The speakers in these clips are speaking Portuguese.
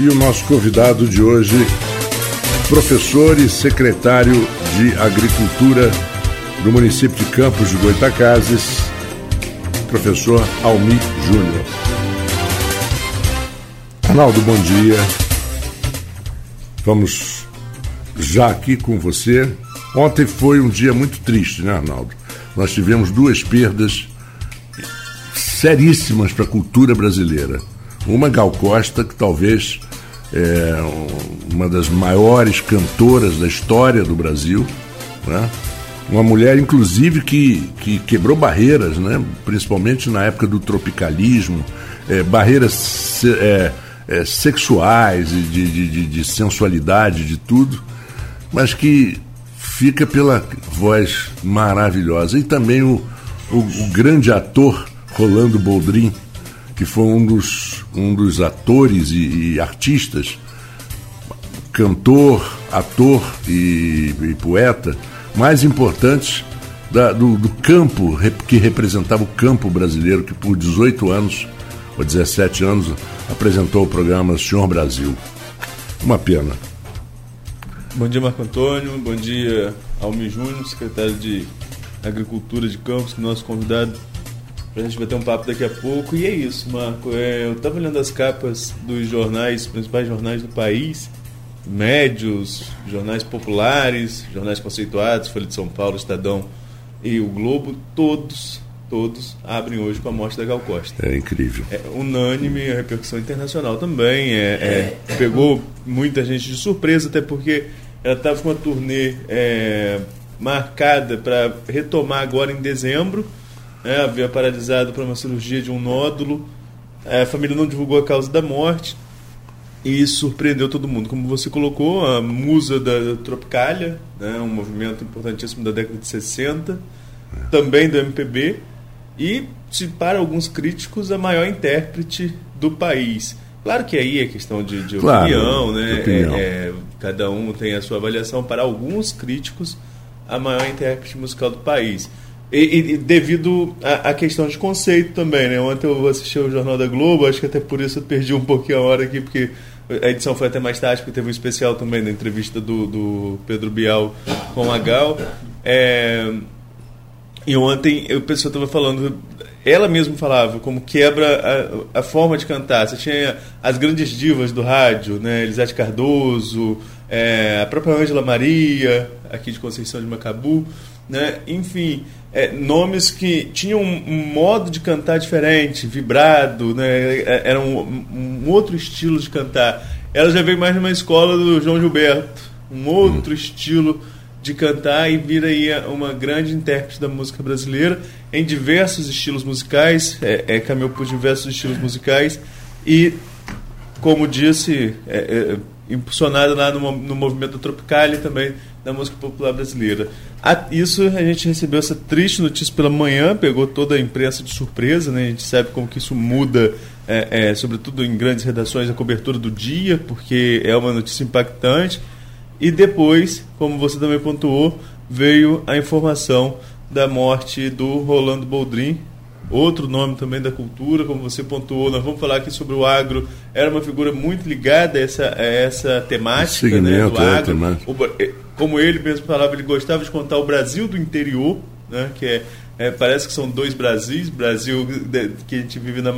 E o nosso convidado de hoje, professor e secretário de Agricultura do município de Campos de Goitacazes, professor Almi Júnior. Arnaldo, bom dia. Vamos já aqui com você. Ontem foi um dia muito triste, né, Arnaldo? Nós tivemos duas perdas seríssimas para a cultura brasileira. Uma Gal Costa, que talvez é uma das maiores cantoras da história do Brasil, né? uma mulher, inclusive, que, que quebrou barreiras, né? principalmente na época do tropicalismo, é, barreiras é, é, sexuais, de, de, de, de sensualidade, de tudo, mas que fica pela voz maravilhosa. E também o, o, o grande ator Rolando Boldrin, que foi um dos, um dos atores e, e artistas, cantor, ator e, e poeta mais importantes da, do, do, campo, que representava o campo brasileiro, que por 18 anos, ou 17 anos, apresentou o programa Senhor Brasil. Uma pena. Bom dia, Marco Antônio. Bom dia, Almi Júnior, secretário de Agricultura de Campos, nosso convidado para a gente bater um papo daqui a pouco. E é isso, Marco. É, eu estava olhando as capas dos jornais, principais jornais do país, médios, jornais populares, jornais conceituados, Folha de São Paulo, Estadão e o Globo, todos todos abrem hoje com a morte da Gal Costa. É incrível. É unânime, a repercussão internacional também. É, é, pegou muita gente de surpresa, até porque ela estava com uma turnê é, marcada para retomar agora em dezembro. Né, havia paralisado para uma cirurgia de um nódulo. A família não divulgou a causa da morte e surpreendeu todo mundo. Como você colocou, a musa da Tropicália, né, um movimento importantíssimo da década de 60, também do MPB, e, para alguns críticos, a maior intérprete do país. Claro que aí é questão de, de claro, opinião, né? Opinião. É, é, cada um tem a sua avaliação. Para alguns críticos, a maior intérprete musical do país. E, e devido à questão de conceito também, né? Ontem eu assisti o Jornal da Globo, acho que até por isso eu perdi um pouquinho a hora aqui, porque a edição foi até mais tarde, porque teve um especial também na entrevista do, do Pedro Bial com a Gal. É, e ontem o pessoal estava falando, ela mesma falava como quebra a, a, forma de cantar. Você tinha as grandes divas do rádio, né? Elisete Cardoso, é, a própria Ângela Maria, aqui de Conceição de Macabu, né? Enfim, é, nomes que tinham um, modo de cantar diferente, vibrado, né? É, era um, um, outro estilo de cantar. Ela já veio mais numa escola do João Gilberto, um outro hum. estilo de cantar e vira aí uma grande intérprete da música brasileira em diversos estilos musicais, é, é caminhou por diversos estilos musicais e, como disse, é, é, impulsionada lá no, no movimento tropical e também da música popular brasileira. A, isso a gente recebeu essa triste notícia pela manhã, pegou toda a imprensa de surpresa, né? A gente sabe como que isso muda, é, é, sobretudo em grandes redações, a cobertura do dia, porque é uma notícia impactante. E depois, como você também pontuou, veio a informação da morte do Rolando Boldrin, outro nome também da cultura, como você pontuou, nós vamos falar aqui sobre o agro, era uma figura muito ligada a essa, a essa temática né, do é, agro. É, como ele mesmo falava, ele gostava de contar o Brasil do interior, né, que é, é parece que são dois Brasis, Brasil que a gente vive na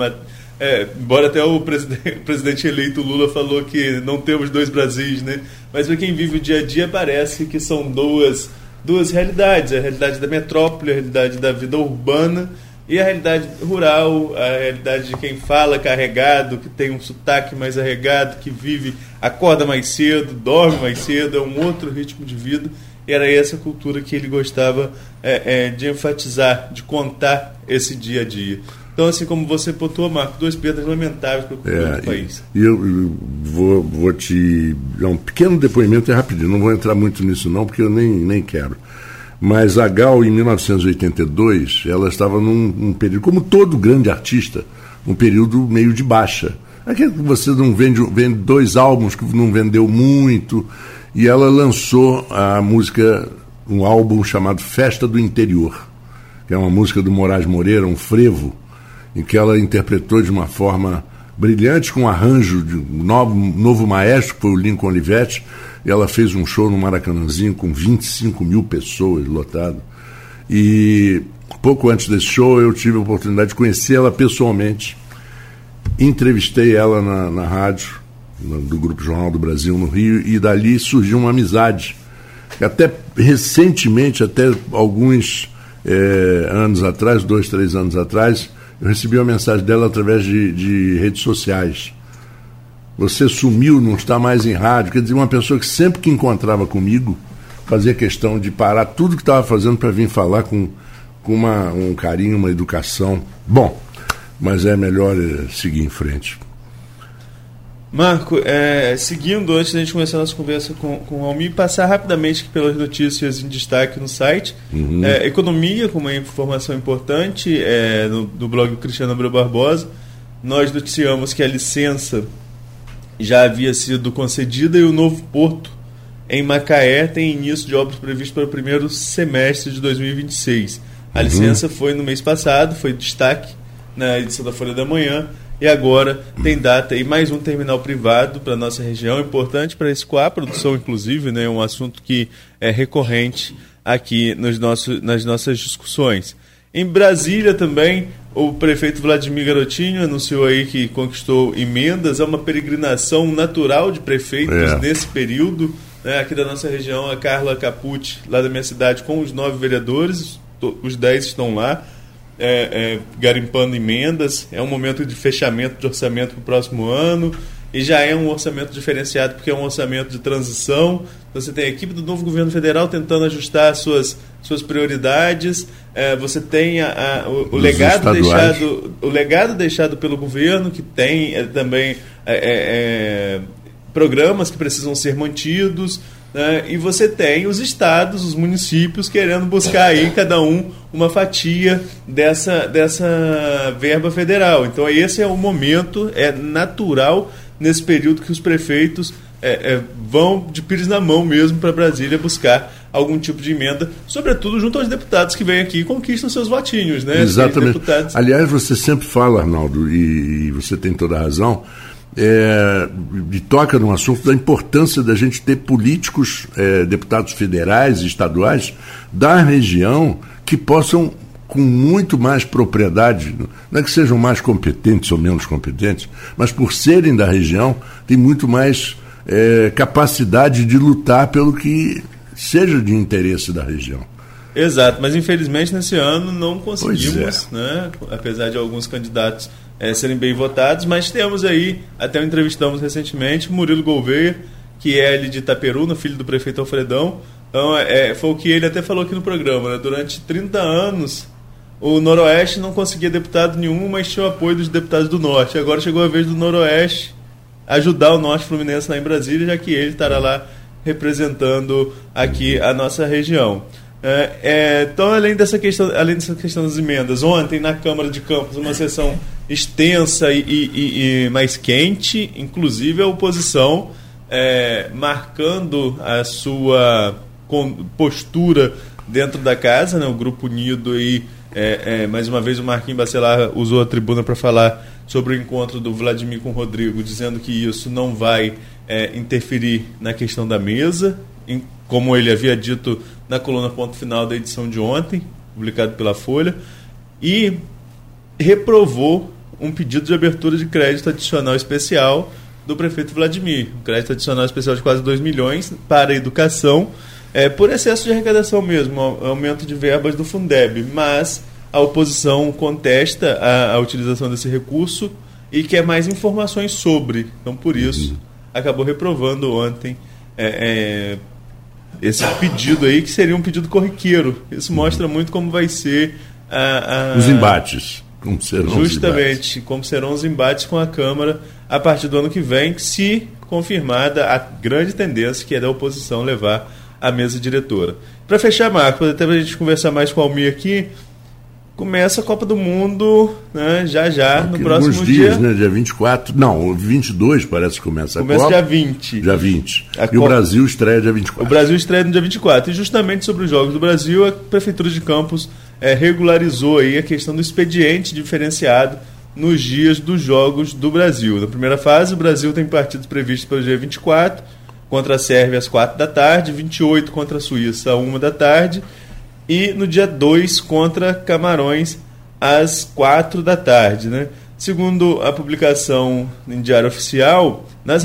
é, embora até o presidente, o presidente, eleito Lula falou que não temos dois Brasis, né? Mas para quem vive o dia a dia parece que são duas duas realidades, a realidade da metrópole, a realidade da vida urbana e a realidade rural, a realidade de quem fala carregado, que tem um sotaque mais arregado, que vive, acorda mais cedo, dorme mais cedo, é um outro ritmo de vida. E era essa cultura que ele gostava é, é, de enfatizar, de contar esse dia a dia. Então, assim como você pontuou, Marco, duas perdas lamentáveis para o é, país. E eu, eu vou, vou te dar um pequeno depoimento, é rapidinho, não vou entrar muito nisso não, porque eu nem, nem quero. Mas a Gal, em 1982, ela estava num, num período, como todo grande artista, um período meio de baixa. Aquele que você não vende, vende dois álbuns que não vendeu muito, e ela lançou a música, um álbum chamado Festa do Interior, que é uma música do Moraes Moreira, um frevo, em que ela interpretou de uma forma brilhante, com um arranjo de um novo, novo maestro, que foi o Lincoln Olivetti, ela fez um show no Maracanãzinho com 25 mil pessoas lotado. E pouco antes desse show eu tive a oportunidade de conhecê-la pessoalmente. Entrevistei ela na, na rádio, do Grupo Jornal do Brasil no Rio, e dali surgiu uma amizade. Até recentemente, até alguns é, anos atrás, dois, três anos atrás, eu recebi uma mensagem dela através de, de redes sociais. Você sumiu, não está mais em rádio. Quer dizer, uma pessoa que sempre que encontrava comigo fazia questão de parar tudo que estava fazendo para vir falar com, com uma, um carinho, uma educação. Bom, mas é melhor é, seguir em frente. Marco, é, seguindo, antes da gente começar a nossa conversa com, com o Almir, passar rapidamente pelas notícias em destaque no site. Uhum. É, economia, com uma informação importante, é, no, no blog do Cristiano Abreu Barbosa, nós noticiamos que a licença já havia sido concedida e o novo porto em Macaé tem início de obras previsto para o primeiro semestre de 2026. A uhum. licença foi no mês passado, foi destaque na edição da Folha da Manhã e agora tem data e mais um terminal privado para nossa região, importante para escoar a produção, inclusive, né, um assunto que é recorrente aqui nos nossos, nas nossas discussões. Em Brasília também, o prefeito Vladimir Garotinho anunciou aí que conquistou emendas. É uma peregrinação natural de prefeitos é. nesse período. Né? Aqui da nossa região, a Carla Capucci, lá da minha cidade, com os nove vereadores, os dez estão lá, é, é, garimpando emendas. É um momento de fechamento de orçamento para o próximo ano e já é um orçamento diferenciado porque é um orçamento de transição. Você tem a equipe do novo governo federal tentando ajustar suas, suas prioridades. É, você tem a, a, o, o legado deixado o legado deixado pelo governo que tem é, também é, é, é programas que precisam ser mantidos. Né? E você tem os estados, os municípios querendo buscar aí cada um uma fatia dessa, dessa verba federal. Então esse é o momento, é natural nesse período que os prefeitos é, é, vão de pires na mão mesmo para Brasília buscar algum tipo de emenda, sobretudo junto aos deputados que vêm aqui e conquistam seus votinhos, né? Exatamente. Deputados... Aliás, você sempre fala, Arnaldo, e, você tem toda a razão, é, e toca num assunto da importância da gente ter políticos, é, deputados federais e estaduais da região que possam com muito mais propriedade, não é que sejam mais competentes ou menos competentes, mas por serem da região, tem muito mais é, capacidade de lutar pelo que seja de interesse da região. Exato, mas infelizmente nesse ano não conseguimos, é. né, apesar de alguns candidatos é, serem bem votados, mas temos aí, até o entrevistamos recentemente, Murilo Gouveia, que é ali de Itaperuna, filho do prefeito Alfredão. Então, é, foi o que ele até falou aqui no programa, né? durante 30 anos o Noroeste não conseguia deputado nenhum, mas tinha o apoio dos deputados do Norte. Agora chegou a vez do Noroeste ajudar o Norte Fluminense lá em Brasília, já que ele estará lá representando aqui a nossa região. É, é, então, além dessa, questão, além dessa questão das emendas, ontem na Câmara de Campos, uma sessão extensa e, e, e mais quente, inclusive a oposição é, marcando a sua postura dentro da casa, né, o Grupo Unido aí é, é, mais uma vez o Marquinhos Bacelar usou a tribuna para falar sobre o encontro do Vladimir com o Rodrigo, dizendo que isso não vai é, interferir na questão da mesa, em, como ele havia dito na coluna ponto final da edição de ontem, publicado pela Folha, e reprovou um pedido de abertura de crédito adicional especial do prefeito Vladimir. Um crédito adicional especial de quase 2 milhões para a educação é, por excesso de arrecadação mesmo, aumento de verbas do Fundeb, mas a oposição contesta a, a utilização desse recurso e quer mais informações sobre. Então, por isso, uhum. acabou reprovando ontem é, é, esse pedido aí, que seria um pedido corriqueiro. Isso mostra uhum. muito como vai ser a, a, os embates. Como serão justamente, como serão os embates com a Câmara a partir do ano que vem, se confirmada a grande tendência que é da oposição levar a mesa diretora. Para fechar, Marco, até para a gente conversar mais com o Almir aqui, começa a Copa do Mundo né, já já, no próximo dias, dia. né? Dia 24. Não, 22 parece que começa a começa Copa. Começa dia 20. Dia 20. A e Copa... o Brasil estreia dia 24. O Brasil estreia no dia 24. E justamente sobre os Jogos do Brasil, a Prefeitura de Campos é, regularizou aí a questão do expediente diferenciado nos dias dos Jogos do Brasil. Na primeira fase, o Brasil tem partidos previstos para o dia 24, contra a Sérvia às 4 da tarde, 28 contra a Suíça às 1 da tarde, e no dia 2 contra Camarões às 4 da tarde. Né? Segundo a publicação em Diário Oficial, nas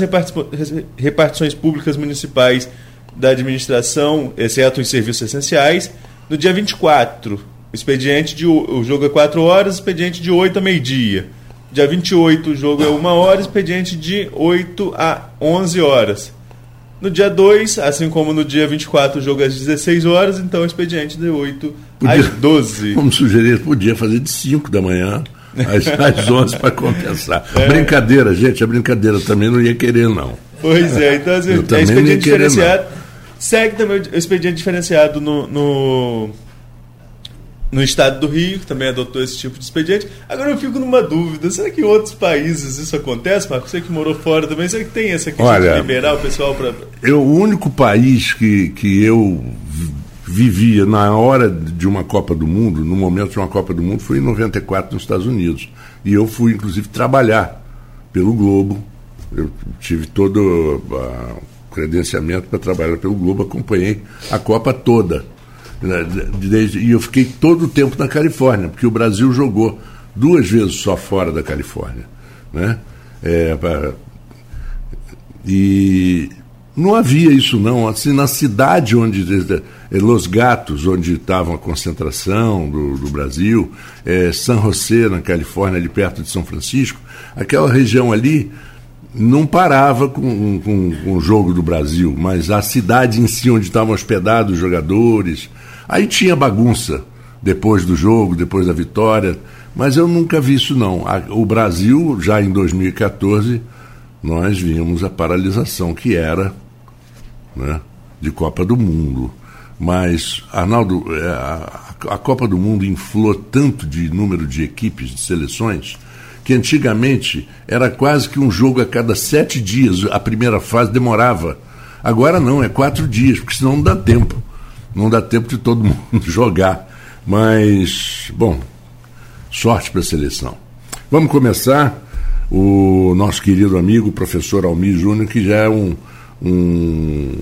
repartições públicas municipais da administração, exceto os serviços essenciais, no dia 24, o expediente de o jogo é 4 horas, expediente de 8 a meio-dia. Dia 28, o jogo é 1 hora, expediente de 8 a 11 horas. No dia 2, assim como no dia 24, o jogo é às 16 horas, então o expediente de 8 podia, às 12. Como sugerir, podia fazer de 5 da manhã às, às 11 para compensar. É. Brincadeira, gente, é brincadeira. também não ia querer, não. Pois é, então assim, é expediente diferenciado. Segue também o expediente diferenciado no, no no estado do Rio, que também adotou esse tipo de expediente. Agora eu fico numa dúvida: será que em outros países isso acontece, Marcos? Você que morou fora também, será que tem essa questão Olha, de liberar o pessoal para. Eu, o único país que, que eu vivia na hora de uma Copa do Mundo, no momento de uma Copa do Mundo, foi em 94 nos Estados Unidos. E eu fui, inclusive, trabalhar pelo Globo. Eu tive todo o credenciamento para trabalhar pelo Globo, acompanhei a Copa toda desde, e eu fiquei todo o tempo na Califórnia, porque o Brasil jogou duas vezes só fora da Califórnia. Né? É, pra, e não havia isso não. Assim, na cidade onde eh, Los Gatos, onde estava a concentração do, do Brasil, é, San José, na Califórnia, ali perto de São Francisco, aquela região ali não parava com, com, com o jogo do Brasil, mas a cidade em si, onde estavam hospedados os jogadores, Aí tinha bagunça depois do jogo, depois da vitória, mas eu nunca vi isso não. O Brasil, já em 2014, nós vimos a paralisação que era né, de Copa do Mundo. Mas, Arnaldo, é, a Copa do Mundo inflou tanto de número de equipes, de seleções, que antigamente era quase que um jogo a cada sete dias. A primeira fase demorava. Agora não, é quatro dias, porque senão não dá tempo não dá tempo de todo mundo jogar. Mas, bom, sorte para a seleção. Vamos começar. O nosso querido amigo, professor Almir Júnior, que já é um, um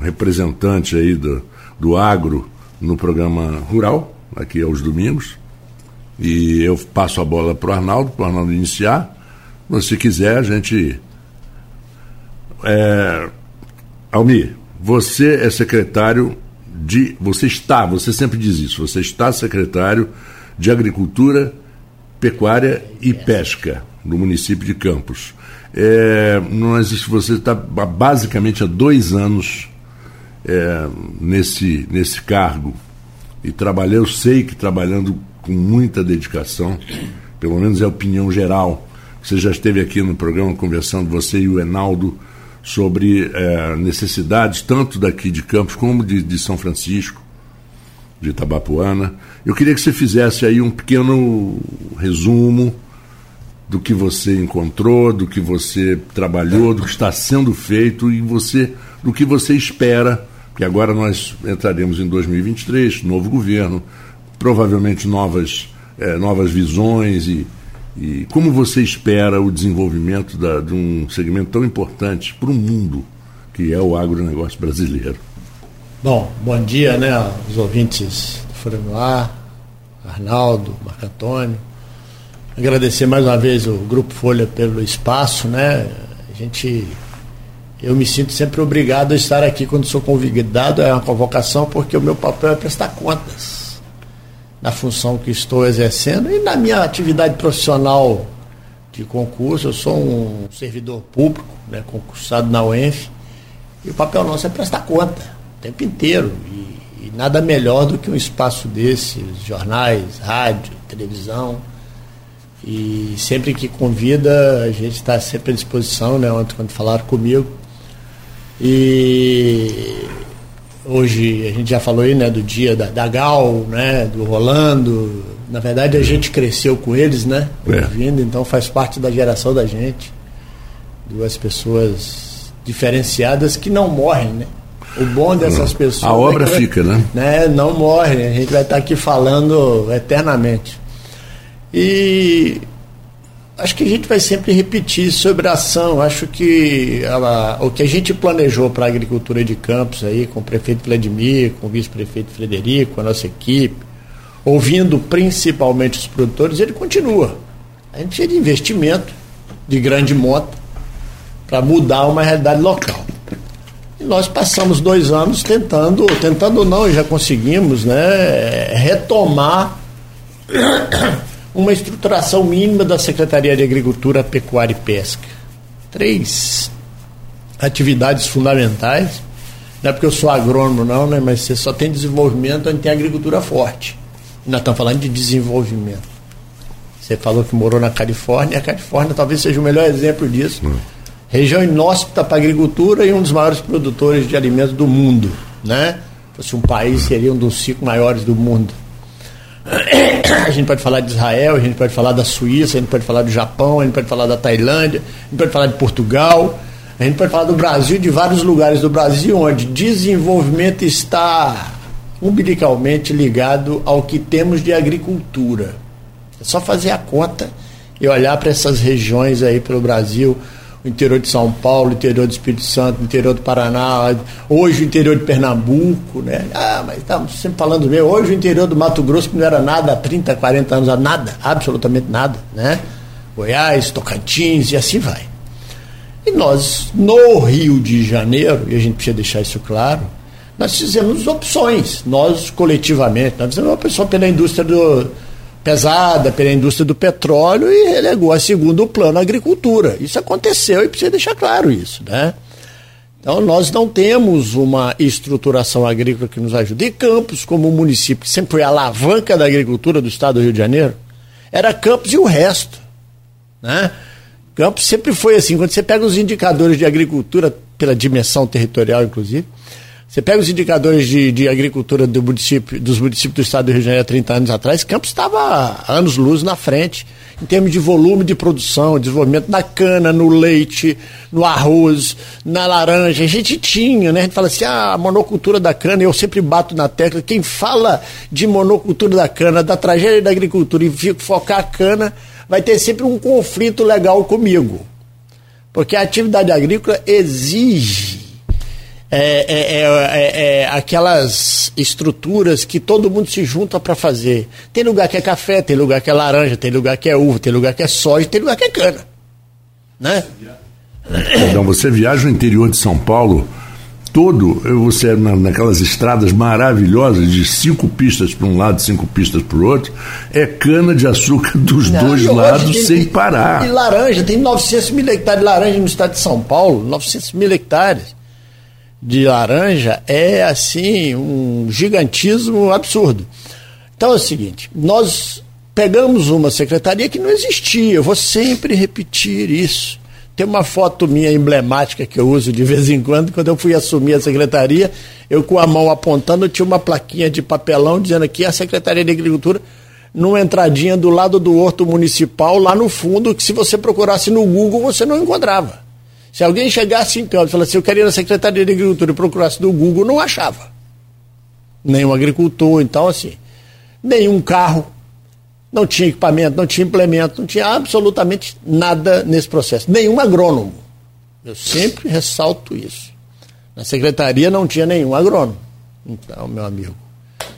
representante aí do, do agro no programa Rural, aqui aos domingos. E eu passo a bola para o Arnaldo, para o Arnaldo iniciar. Se quiser, a gente. É... Almir, você é secretário de. Você está, você sempre diz isso, você está secretário de Agricultura, Pecuária e Pesca no município de Campos. É, nós, você está basicamente há dois anos é, nesse, nesse cargo e trabalhei, eu sei que trabalhando com muita dedicação, pelo menos é a opinião geral. Você já esteve aqui no programa conversando, você e o Enaldo, sobre é, necessidades tanto daqui de Campos como de, de São Francisco, de Itabapuana. Eu queria que você fizesse aí um pequeno resumo do que você encontrou, do que você trabalhou, do que está sendo feito e você do que você espera, porque agora nós entraremos em 2023, novo governo, provavelmente novas, é, novas visões e e como você espera o desenvolvimento da, de um segmento tão importante para o mundo, que é o agronegócio brasileiro? Bom, bom dia né, aos ouvintes do Ar, Arnaldo, Marco Antônio. Agradecer mais uma vez o Grupo Folha pelo espaço, né? A gente. Eu me sinto sempre obrigado a estar aqui quando sou convidado, é uma convocação, porque o meu papel é prestar contas na função que estou exercendo e na minha atividade profissional de concurso. Eu sou um servidor público, né, concursado na UENF, e o papel nosso é prestar conta o tempo inteiro. E, e nada melhor do que um espaço desse, jornais, rádio, televisão. E sempre que convida, a gente está sempre à disposição, né? Ontem quando falaram comigo. E Hoje a gente já falou aí, né, do dia da, da Gal, né, do Rolando. Na verdade a gente cresceu com eles, né, é. ouvindo, então faz parte da geração da gente. Duas pessoas diferenciadas que não morrem, né? O bom dessas pessoas. A obra é que, fica, né? né? Não morrem, a gente vai estar aqui falando eternamente. E acho que a gente vai sempre repetir sobre a ação. Acho que a, o que a gente planejou para a agricultura de Campos aí, com o prefeito Vladimir, com o vice-prefeito Frederico, com a nossa equipe, ouvindo principalmente os produtores, ele continua. A gente precisa de investimento de grande monta para mudar uma realidade local. E nós passamos dois anos tentando, tentando não, já conseguimos, né, retomar uma estruturação mínima da Secretaria de Agricultura, Pecuária e Pesca. Três atividades fundamentais. Não é porque eu sou agrônomo, não, né? mas você só tem desenvolvimento onde tem agricultura forte. Nós estamos falando de desenvolvimento. Você falou que morou na Califórnia, a Califórnia talvez seja o melhor exemplo disso. Hum. Região inóspita para a agricultura e um dos maiores produtores de alimentos do mundo. Né? Se fosse um país, seria um dos cinco maiores do mundo. A gente pode falar de Israel, a gente pode falar da Suíça, a gente pode falar do Japão, a gente pode falar da Tailândia, a gente pode falar de Portugal, a gente pode falar do Brasil, de vários lugares do Brasil onde desenvolvimento está umbilicalmente ligado ao que temos de agricultura. É só fazer a conta e olhar para essas regiões aí pelo Brasil, o interior de São Paulo, o interior do Espírito Santo, o interior do Paraná, hoje o interior de Pernambuco, né? Ah, mas estamos sempre falando mesmo. Hoje o interior do Mato Grosso, não era nada há 30, 40 anos, nada, absolutamente nada, né? Goiás, Tocantins e assim vai. E nós, no Rio de Janeiro, e a gente precisa deixar isso claro, nós fizemos opções, nós coletivamente, nós fizemos uma opção pela indústria do, pesada pela indústria do petróleo e relegou a segundo plano a agricultura. Isso aconteceu e precisa deixar claro isso, né? Então nós não temos uma estruturação agrícola que nos ajude. E Campos, como município que sempre foi a alavanca da agricultura do estado do Rio de Janeiro, era Campos e o resto, né? Campos sempre foi assim, quando você pega os indicadores de agricultura pela dimensão territorial, inclusive, você pega os indicadores de, de agricultura do município, dos municípios do estado do Rio de Janeiro há 30 anos atrás, Campos estava anos-luz na frente, em termos de volume de produção, desenvolvimento na cana, no leite, no arroz, na laranja. A gente tinha, né? A gente fala assim, ah, a monocultura da cana, eu sempre bato na tecla. Quem fala de monocultura da cana, da tragédia da agricultura e focar a cana, vai ter sempre um conflito legal comigo. Porque a atividade agrícola exige é é, é, é, é, aquelas estruturas que todo mundo se junta para fazer. Tem lugar que é café, tem lugar que é laranja, tem lugar que é uva, tem lugar que é soja, tem lugar que é cana. Né? Então, você viaja no interior de São Paulo todo, você na, naquelas estradas maravilhosas de cinco pistas para um lado, cinco pistas para o outro, é cana de açúcar dos Não, dois lados tem, sem parar. E laranja, tem 900 mil hectares de laranja no estado de São Paulo, 900 mil hectares de laranja é assim um gigantismo absurdo. Então é o seguinte, nós pegamos uma secretaria que não existia, eu vou sempre repetir isso. Tem uma foto minha emblemática que eu uso de vez em quando, quando eu fui assumir a secretaria, eu com a mão apontando, tinha uma plaquinha de papelão dizendo aqui a Secretaria de Agricultura, numa entradinha do lado do horto municipal, lá no fundo, que se você procurasse no Google você não encontrava. Se alguém chegasse em campo e falasse, eu queria ir na Secretaria de Agricultura e procurasse no Google, não achava. Nenhum agricultor, então assim, nenhum carro, não tinha equipamento, não tinha implemento, não tinha absolutamente nada nesse processo. Nenhum agrônomo. Eu sempre ressalto isso. Na secretaria não tinha nenhum agrônomo. Então, meu amigo,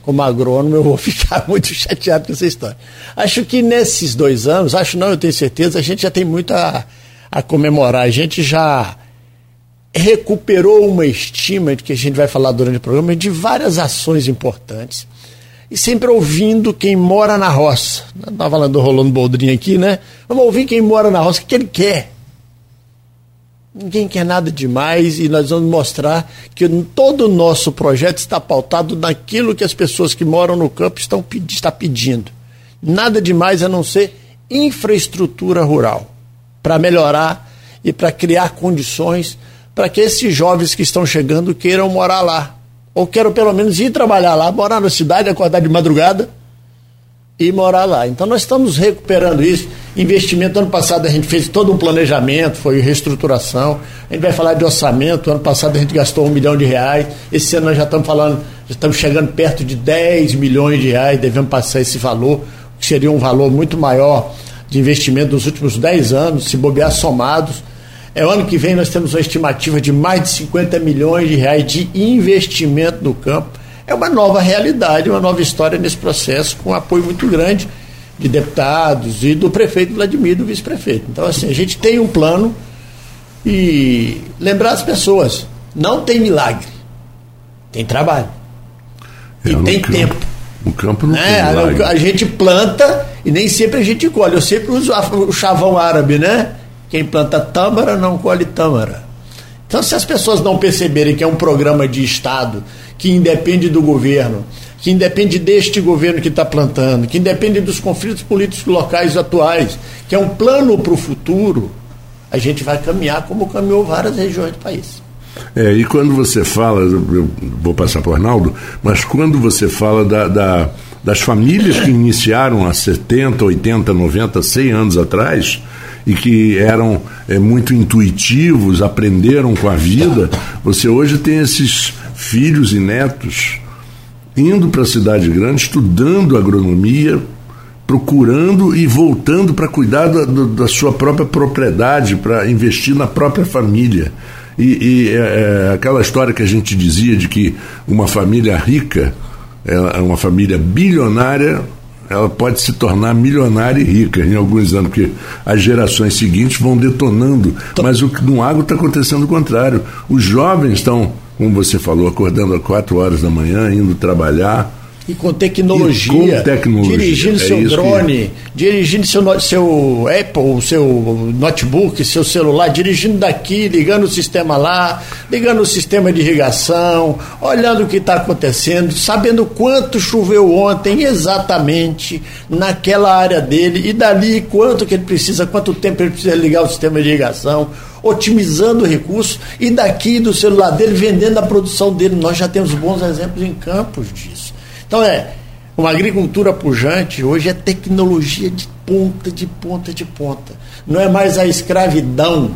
como agrônomo, eu vou ficar muito chateado com essa história. Acho que nesses dois anos, acho não, eu tenho certeza, a gente já tem muita a comemorar. A gente já recuperou uma estima de que a gente vai falar durante o programa de várias ações importantes. E sempre ouvindo quem mora na roça. Estava falando do Rolando Boldrin aqui, né? Vamos ouvir quem mora na roça, o que ele quer. Ninguém quer nada demais e nós vamos mostrar que todo o nosso projeto está pautado naquilo que as pessoas que moram no campo estão está pedindo. Nada demais a não ser infraestrutura rural para melhorar e para criar condições para que esses jovens que estão chegando queiram morar lá. Ou queiram pelo menos ir trabalhar lá, morar na cidade, acordar de madrugada e morar lá. Então nós estamos recuperando isso. Investimento, ano passado a gente fez todo um planejamento, foi reestruturação. A gente vai falar de orçamento, ano passado a gente gastou um milhão de reais. Esse ano nós já estamos falando, já estamos chegando perto de 10 milhões de reais, devemos passar esse valor, que seria um valor muito maior de investimento nos últimos 10 anos, se bobear somados. É, ano que vem nós temos uma estimativa de mais de 50 milhões de reais de investimento no campo. É uma nova realidade, uma nova história nesse processo, com um apoio muito grande de deputados e do prefeito Vladimir, do vice-prefeito. Então, assim, a gente tem um plano e lembrar as pessoas, não tem milagre, tem trabalho. É, e tem campo, tempo. O campo não é, tem milagre. A gente planta e nem sempre a gente colhe. Eu sempre uso o chavão árabe, né? Quem planta tâmara não colhe tâmara. Então, se as pessoas não perceberem que é um programa de Estado que independe do governo, que independe deste governo que está plantando, que independe dos conflitos políticos locais atuais, que é um plano para o futuro, a gente vai caminhar como caminhou várias regiões do país. É, e quando você fala, eu vou passar para o Arnaldo, mas quando você fala da, da, das famílias que iniciaram há 70, 80, 90, 100 anos atrás e que eram é, muito intuitivos, aprenderam com a vida, você hoje tem esses filhos e netos indo para a cidade grande, estudando agronomia, procurando e voltando para cuidar da, da, sua própria propriedade, para investir na própria família. E, e é, aquela história que a gente dizia de que uma família rica, é uma família bilionária, ela pode se tornar milionária e rica em alguns anos, porque as gerações seguintes vão detonando. Mas o, no agro está acontecendo o contrário. Os jovens estão, como você falou, acordando às quatro horas da manhã, indo trabalhar e com tecnologia, e com tecnologia. dirigindo é seu drone, que... dirigindo seu, seu Apple, seu notebook, seu celular, dirigindo daqui, ligando o sistema lá, ligando o sistema de irrigação, olhando o que está acontecendo, sabendo quanto choveu ontem exatamente naquela área dele e dali quanto que ele precisa, quanto tempo ele precisa ligar o sistema de irrigação, otimizando o recurso e daqui do celular dele vendendo a produção dele. Nós já temos bons exemplos em campos disso. Então é uma agricultura pujante, hoje é tecnologia de ponta, de ponta, de ponta. Não é mais a escravidão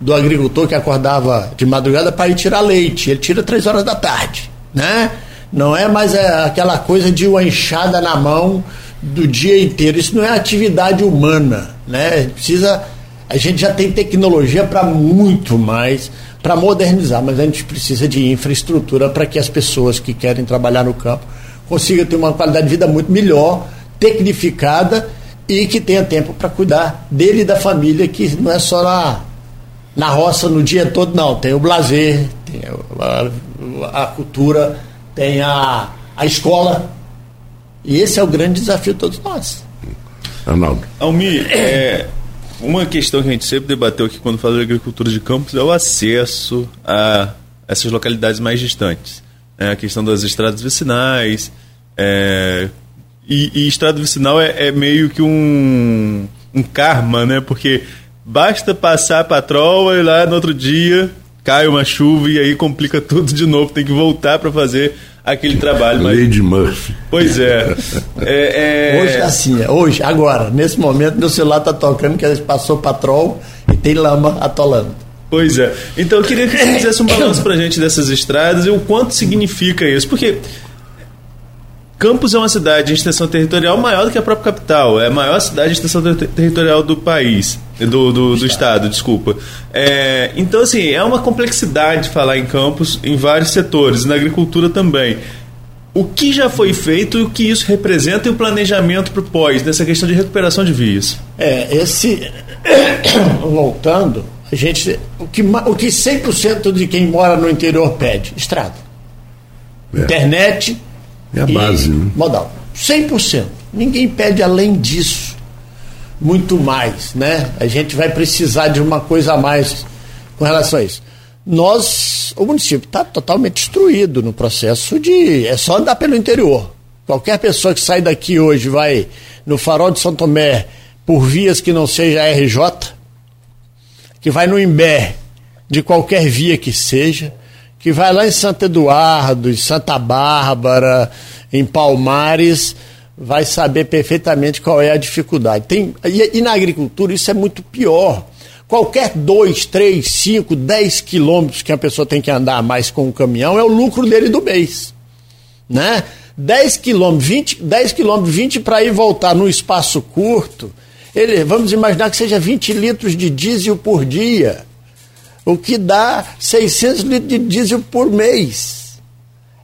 do agricultor que acordava de madrugada para ir tirar leite. Ele tira três horas da tarde, né? Não é mais é, aquela coisa de uma enxada na mão do dia inteiro. Isso não é atividade humana, né? Precisa a gente já tem tecnologia para muito mais, para modernizar, mas a gente precisa de infraestrutura para que as pessoas que querem trabalhar no campo consiga ter uma qualidade de vida muito melhor, tecnificada e que tenha tempo para cuidar dele e da família, que não é só na, na roça no dia todo, não. Tem o blazer, tem a, a cultura, tem a, a escola. E esse é o grande desafio de todos nós. Arnaldo. Almi, é, uma questão que a gente sempre debateu aqui quando fala de agricultura de campos é o acesso a essas localidades mais distantes é, a questão das estradas vicinais. É, e, e, estrada vicinal é, é, meio que um, um karma, né? Porque basta passar a patroa e lá no outro dia cai uma chuva e aí complica tudo de novo, tem que voltar para fazer aquele trabalho. Mas... Lady Murphy. Pois é. é, é... Hoje é assim, é, hoje, agora, nesse momento, meu celular está tocando que passou patrol e tem lama atolando. Pois é. Então eu queria que você fizesse um balanço pra gente dessas estradas e o quanto significa isso. Porque Campos é uma cidade de extensão territorial maior do que a própria capital. É a maior cidade de extensão ter territorial do país. Do, do, do estado, desculpa. É, então, assim, é uma complexidade falar em campos em vários setores, na agricultura também. O que já foi feito e o que isso representa e o planejamento para o pós, nessa questão de recuperação de vias? É, esse. Voltando, a gente, o que, o que 100% de quem mora no interior pede? Estrada. É. Internet. É a base, né? Modal. 100%. Ninguém pede além disso. Muito mais, né? A gente vai precisar de uma coisa a mais com relação a isso. Nós, o município está totalmente destruído no processo de. É só andar pelo interior. Qualquer pessoa que sai daqui hoje vai no farol de São Tomé por vias que não seja RJ, que vai no Imbé, de qualquer via que seja, que vai lá em Santo Eduardo, em Santa Bárbara, em Palmares, vai saber perfeitamente qual é a dificuldade. Tem, e, e na agricultura isso é muito pior. Qualquer 2, 3, 5, 10 quilômetros que a pessoa tem que andar mais com o caminhão é o lucro dele do mês. Né? 10 quilômetros, 20, 10 quilômetros, 20 para ir voltar num espaço curto Ele, vamos imaginar que seja 20 litros de diesel por dia, o que dá 600 litros de diesel por mês.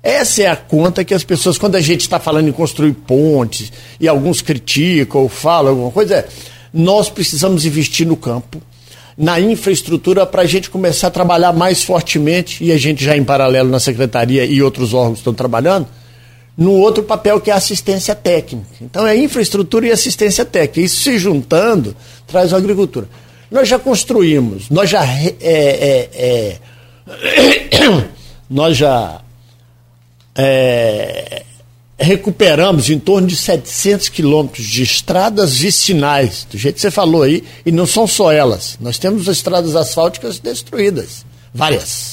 Essa é a conta que as pessoas, quando a gente está falando em construir pontes, e alguns criticam ou falam alguma coisa, é, nós precisamos investir no campo, na infraestrutura, para a gente começar a trabalhar mais fortemente, e a gente já em paralelo na secretaria e outros órgãos estão trabalhando, no outro papel que é assistência técnica. Então é infraestrutura e assistência técnica. Isso se juntando traz a agricultura. Nós já construímos, nós já é, é, é, nós já é, recuperamos em torno de 700 quilômetros de estradas vicinais, do jeito que você falou aí, e não são só elas. Nós temos estradas asfálticas destruídas, várias.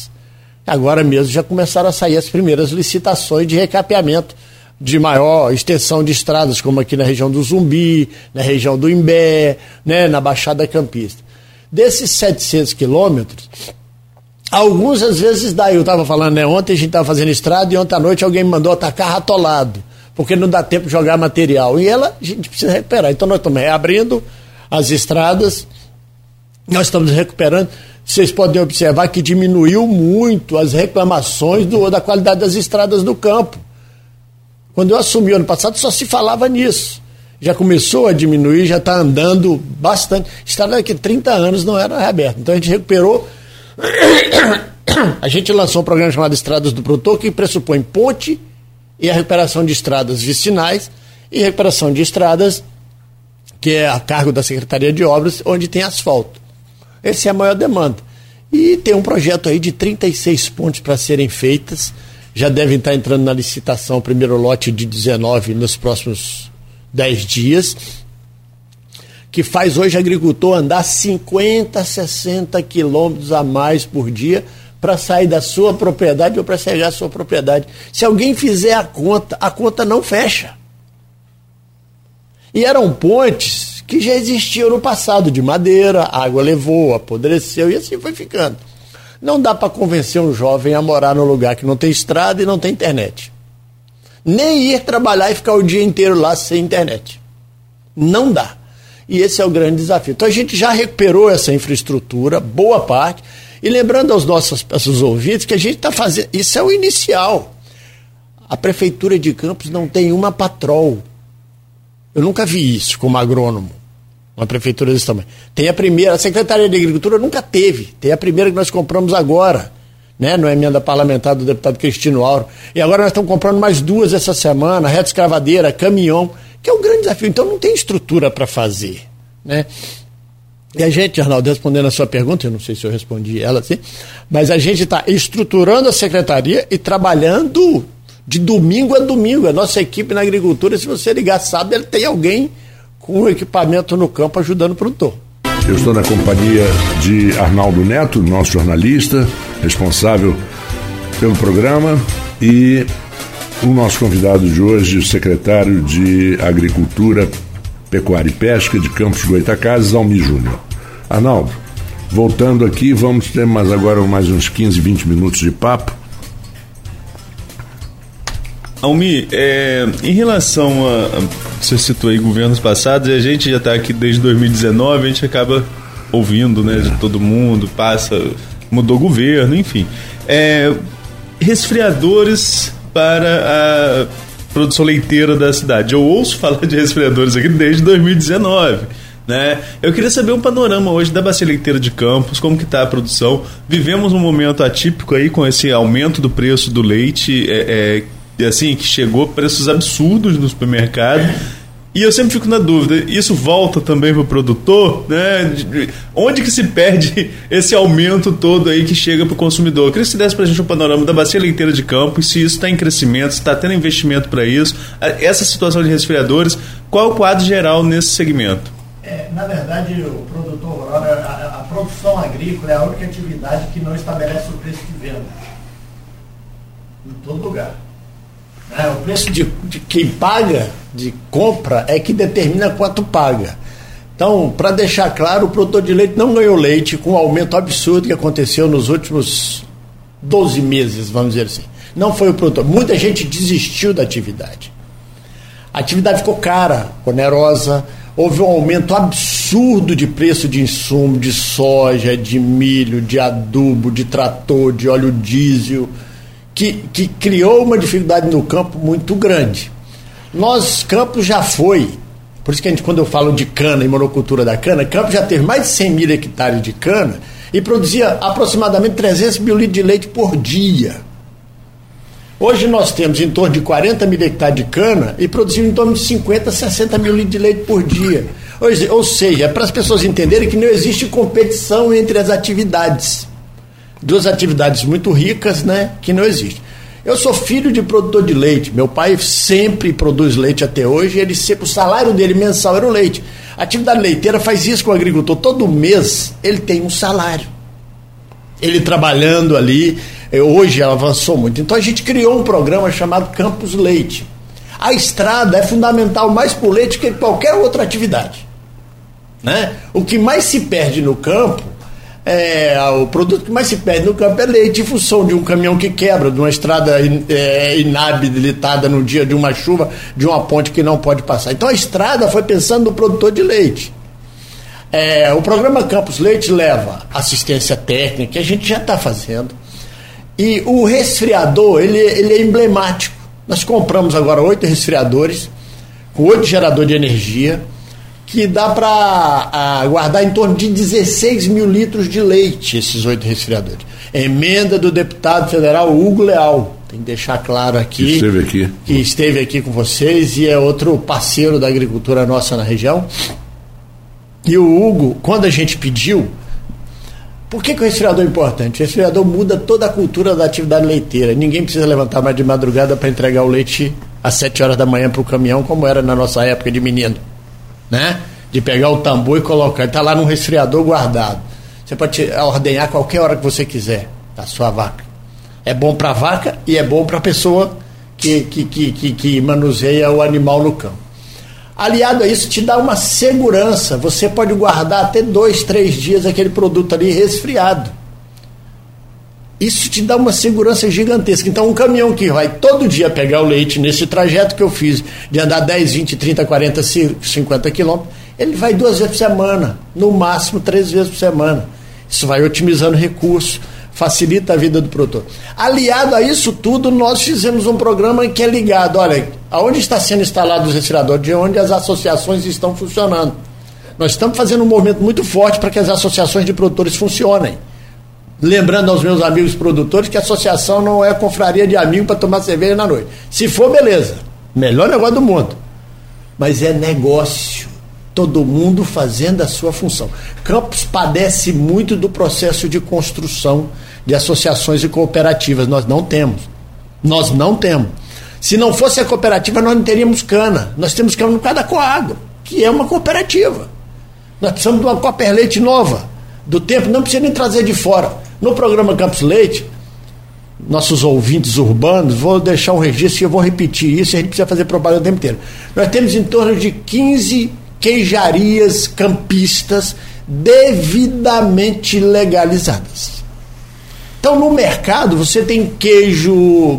Agora mesmo já começaram a sair as primeiras licitações de recapeamento de maior extensão de estradas, como aqui na região do Zumbi, na região do Imbé, né, na Baixada Campista. Desses 700 quilômetros, alguns às vezes dá. Eu estava falando, né, ontem a gente estava fazendo estrada e ontem à noite alguém me mandou atacar ratolado, porque não dá tempo de jogar material. E ela, a gente precisa recuperar. Então nós estamos reabrindo as estradas, nós estamos recuperando vocês podem observar que diminuiu muito as reclamações do, da qualidade das estradas do campo. Quando eu assumi ano passado, só se falava nisso. Já começou a diminuir, já está andando bastante. Estrada que 30 anos não era reaberta. Então a gente recuperou. A gente lançou um programa chamado Estradas do Produtor, que pressupõe ponte e a recuperação de estradas vicinais e recuperação de estradas, que é a cargo da Secretaria de Obras, onde tem asfalto. Essa é a maior demanda. E tem um projeto aí de 36 pontes para serem feitas. Já devem estar entrando na licitação o primeiro lote de 19 nos próximos 10 dias. Que faz hoje agricultor andar 50, 60 quilômetros a mais por dia para sair da sua propriedade ou para sair da sua propriedade. Se alguém fizer a conta, a conta não fecha. E eram pontes que já existiam no passado, de madeira, a água levou, apodreceu e assim foi ficando. Não dá para convencer um jovem a morar num lugar que não tem estrada e não tem internet. Nem ir trabalhar e ficar o dia inteiro lá sem internet. Não dá. E esse é o grande desafio. Então a gente já recuperou essa infraestrutura, boa parte. E lembrando aos nossos, ouvintes que a gente está fazendo. Isso é o inicial. A Prefeitura de Campos não tem uma patrol. Eu nunca vi isso como agrônomo uma prefeitura desse tamanho. Tem a primeira, a Secretaria de Agricultura nunca teve, tem a primeira que nós compramos agora, né, no emenda parlamentar do deputado Cristino Auro. E agora nós estamos comprando mais duas essa semana, reta escravadeira, caminhão, que é um grande desafio. Então não tem estrutura para fazer, né? E a gente, Arnaldo, respondendo a sua pergunta, eu não sei se eu respondi ela assim, mas a gente está estruturando a secretaria e trabalhando de domingo a domingo. A nossa equipe na agricultura, se você ligar, sabe, tem alguém com o equipamento no campo ajudando o produtor. Eu estou na companhia de Arnaldo Neto, nosso jornalista, responsável pelo programa, e o nosso convidado de hoje, o secretário de Agricultura, Pecuária e Pesca de Campos Goitacazes, Almi Júnior. Arnaldo, voltando aqui, vamos ter mais agora mais uns 15, 20 minutos de papo. Almi, é, em relação a, você citou aí governos passados, e a gente já está aqui desde 2019, a gente acaba ouvindo, né, de todo mundo, passa, mudou governo, enfim. É, resfriadores para a produção leiteira da cidade. Eu ouço falar de resfriadores aqui desde 2019. Né? Eu queria saber um panorama hoje da bacia leiteira de Campos, como que está a produção. Vivemos um momento atípico aí com esse aumento do preço do leite, é, é, assim, que chegou a preços absurdos no supermercado. E eu sempre fico na dúvida, isso volta também para o produtor, né? Onde que se perde esse aumento todo aí que chega para o consumidor? Eu queria que você desse para a gente um panorama da bacia leiteira de campo, e se isso está em crescimento, se está tendo investimento para isso, essa situação de resfriadores, qual é o quadro geral nesse segmento? É, na verdade, o produtor rural, a, a produção agrícola é a única atividade que não estabelece o preço de venda. Em todo lugar. É, o preço de, de quem paga, de compra, é que determina quanto paga. Então, para deixar claro, o produtor de leite não ganhou leite com o aumento absurdo que aconteceu nos últimos 12 meses, vamos dizer assim. Não foi o produtor. Muita gente desistiu da atividade. A atividade ficou cara, onerosa. houve um aumento absurdo de preço de insumo, de soja, de milho, de adubo, de trator, de óleo diesel, que, que criou uma dificuldade no campo muito grande. Nós, Campos já foi, por isso que a gente, quando eu falo de cana e monocultura da cana, Campos já teve mais de 100 mil hectares de cana e produzia aproximadamente 300 mil litros de leite por dia. Hoje nós temos em torno de 40 mil hectares de cana e produzimos em torno de 50, 60 mil litros de leite por dia. Ou seja, é para as pessoas entenderem que não existe competição entre as atividades. Duas atividades muito ricas, né? Que não existem. Eu sou filho de produtor de leite. Meu pai sempre produz leite até hoje. Ele sempre, o salário dele mensal era o leite. A atividade leiteira faz isso com o agricultor. Todo mês ele tem um salário. Ele trabalhando ali, eh, hoje avançou muito. Então a gente criou um programa chamado Campus Leite. A estrada é fundamental mais para o leite que qualquer outra atividade. Né? O que mais se perde no campo é, o produto que mais se perde no campo é leite em função de um caminhão que quebra, de uma estrada in, é, inabilitada no dia de uma chuva, de uma ponte que não pode passar. Então a estrada foi pensando no produtor de leite. É, o programa Campos Leite leva assistência técnica, que a gente já está fazendo. E o resfriador, ele, ele é emblemático. Nós compramos agora oito resfriadores, com oito geradores de energia que dá para guardar em torno de 16 mil litros de leite, esses oito resfriadores. Emenda do deputado federal Hugo Leal. Tem que deixar claro aqui. Que esteve aqui. Que esteve aqui com vocês e é outro parceiro da agricultura nossa na região. E o Hugo, quando a gente pediu, por que, que o resfriador é importante? O resfriador muda toda a cultura da atividade leiteira. Ninguém precisa levantar mais de madrugada para entregar o leite às 7 horas da manhã para o caminhão, como era na nossa época de menino né? De pegar o tambor e colocar. Está lá num resfriador guardado. Você pode ordenhar qualquer hora que você quiser a sua vaca. É bom para a vaca e é bom para a pessoa que, que, que, que, que manuseia o animal no campo. Aliado a isso, te dá uma segurança. Você pode guardar até dois, três dias aquele produto ali resfriado. Isso te dá uma segurança gigantesca. Então, um caminhão que vai todo dia pegar o leite nesse trajeto que eu fiz, de andar 10, 20, 30, 40, 50 quilômetros, ele vai duas vezes por semana, no máximo três vezes por semana. Isso vai otimizando recursos, facilita a vida do produtor. Aliado a isso tudo, nós fizemos um programa que é ligado, olha, aonde está sendo instalado os resfriadores, de onde as associações estão funcionando. Nós estamos fazendo um movimento muito forte para que as associações de produtores funcionem. Lembrando aos meus amigos produtores que a associação não é confraria de amigos para tomar cerveja na noite. Se for, beleza. Melhor negócio do mundo. Mas é negócio. Todo mundo fazendo a sua função. Campos padece muito do processo de construção de associações e cooperativas. Nós não temos. Nós não temos. Se não fosse a cooperativa, nós não teríamos cana. Nós temos cana no cada coagro, que é uma cooperativa. Nós precisamos de uma Cooperleite nova, do tempo, não precisa nem trazer de fora no programa Campos Leite, nossos ouvintes urbanos, vou deixar um registro e eu vou repetir isso, a gente precisa fazer propaganda o tempo inteiro. Nós temos em torno de 15 queijarias campistas devidamente legalizadas. Então, no mercado, você tem queijo,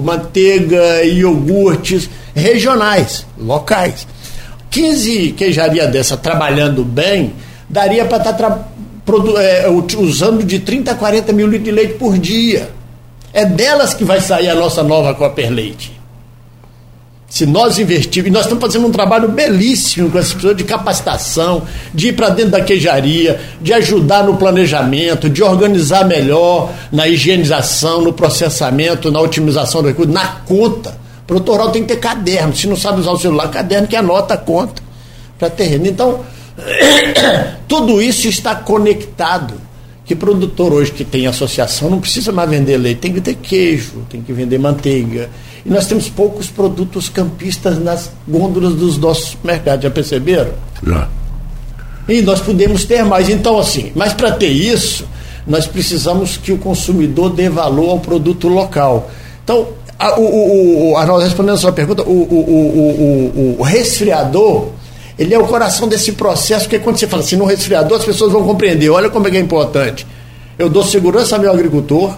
manteiga iogurtes regionais, locais. 15 queijarias dessa trabalhando bem, daria para estar tá é, usando de 30 a 40 mil litros de leite por dia. É delas que vai sair a nossa nova Copper Leite. Se nós investirmos, nós estamos fazendo um trabalho belíssimo com essas pessoas de capacitação, de ir para dentro da queijaria, de ajudar no planejamento, de organizar melhor na higienização, no processamento, na otimização do recurso, na conta. O produtor tem que ter caderno. Se não sabe usar o celular, caderno que anota a conta para terreno. Então, Tudo isso está conectado. Que produtor hoje que tem associação não precisa mais vender leite, tem que ter queijo, tem que vender manteiga. E nós temos poucos produtos campistas nas gôndolas dos nossos mercados, já perceberam? Já. E nós podemos ter mais. Então, assim, mas para ter isso, nós precisamos que o consumidor dê valor ao produto local. Então, a, o, o, a, respondendo a sua pergunta, o, o, o resfriador ele é o coração desse processo, porque quando você fala assim, no resfriador, as pessoas vão compreender. Olha como é que é importante. Eu dou segurança ao meu agricultor,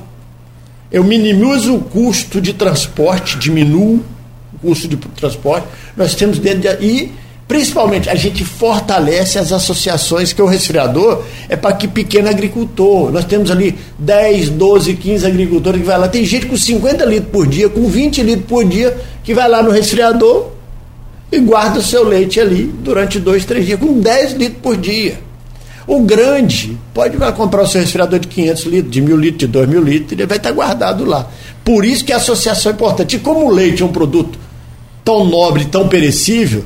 eu minimizo o custo de transporte, diminuo o custo de transporte. Nós temos dentro de, e Principalmente, a gente fortalece as associações, que o resfriador é para que pequeno agricultor. Nós temos ali 10, 12, 15 agricultores que vai lá. Tem gente com 50 litros por dia, com 20 litros por dia, que vai lá no resfriador e guarda o seu leite ali durante dois, três dias, com 10 litros por dia. O grande pode comprar o seu resfriador de 500 litros, de mil litros, de 2 mil litros, ele vai estar guardado lá. Por isso que a associação é importante. E como o leite é um produto tão nobre, tão perecível,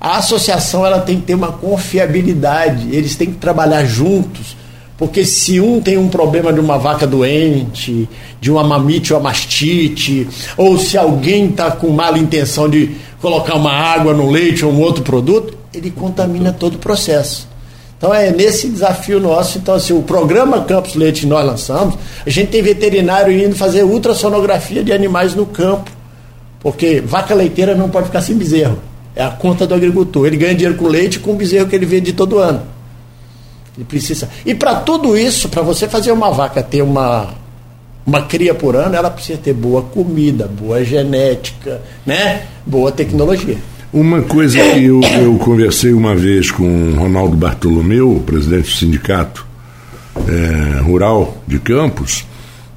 a associação ela tem que ter uma confiabilidade, eles têm que trabalhar juntos. Porque se um tem um problema de uma vaca doente, de uma mamite ou uma mastite, ou se alguém está com mala intenção de colocar uma água no leite ou um outro produto, ele contamina todo o processo. Então é nesse desafio nosso. Então, assim, o programa Campos Leite nós lançamos, a gente tem veterinário indo fazer ultrassonografia de animais no campo. Porque vaca leiteira não pode ficar sem bezerro. É a conta do agricultor. Ele ganha dinheiro com leite e com o bezerro que ele vende todo ano. Ele precisa. E para tudo isso, para você fazer uma vaca ter uma, uma cria por ano, ela precisa ter boa comida, boa genética, né? boa tecnologia. Uma coisa que eu, eu conversei uma vez com o Ronaldo Bartolomeu, presidente do sindicato é, rural de Campos,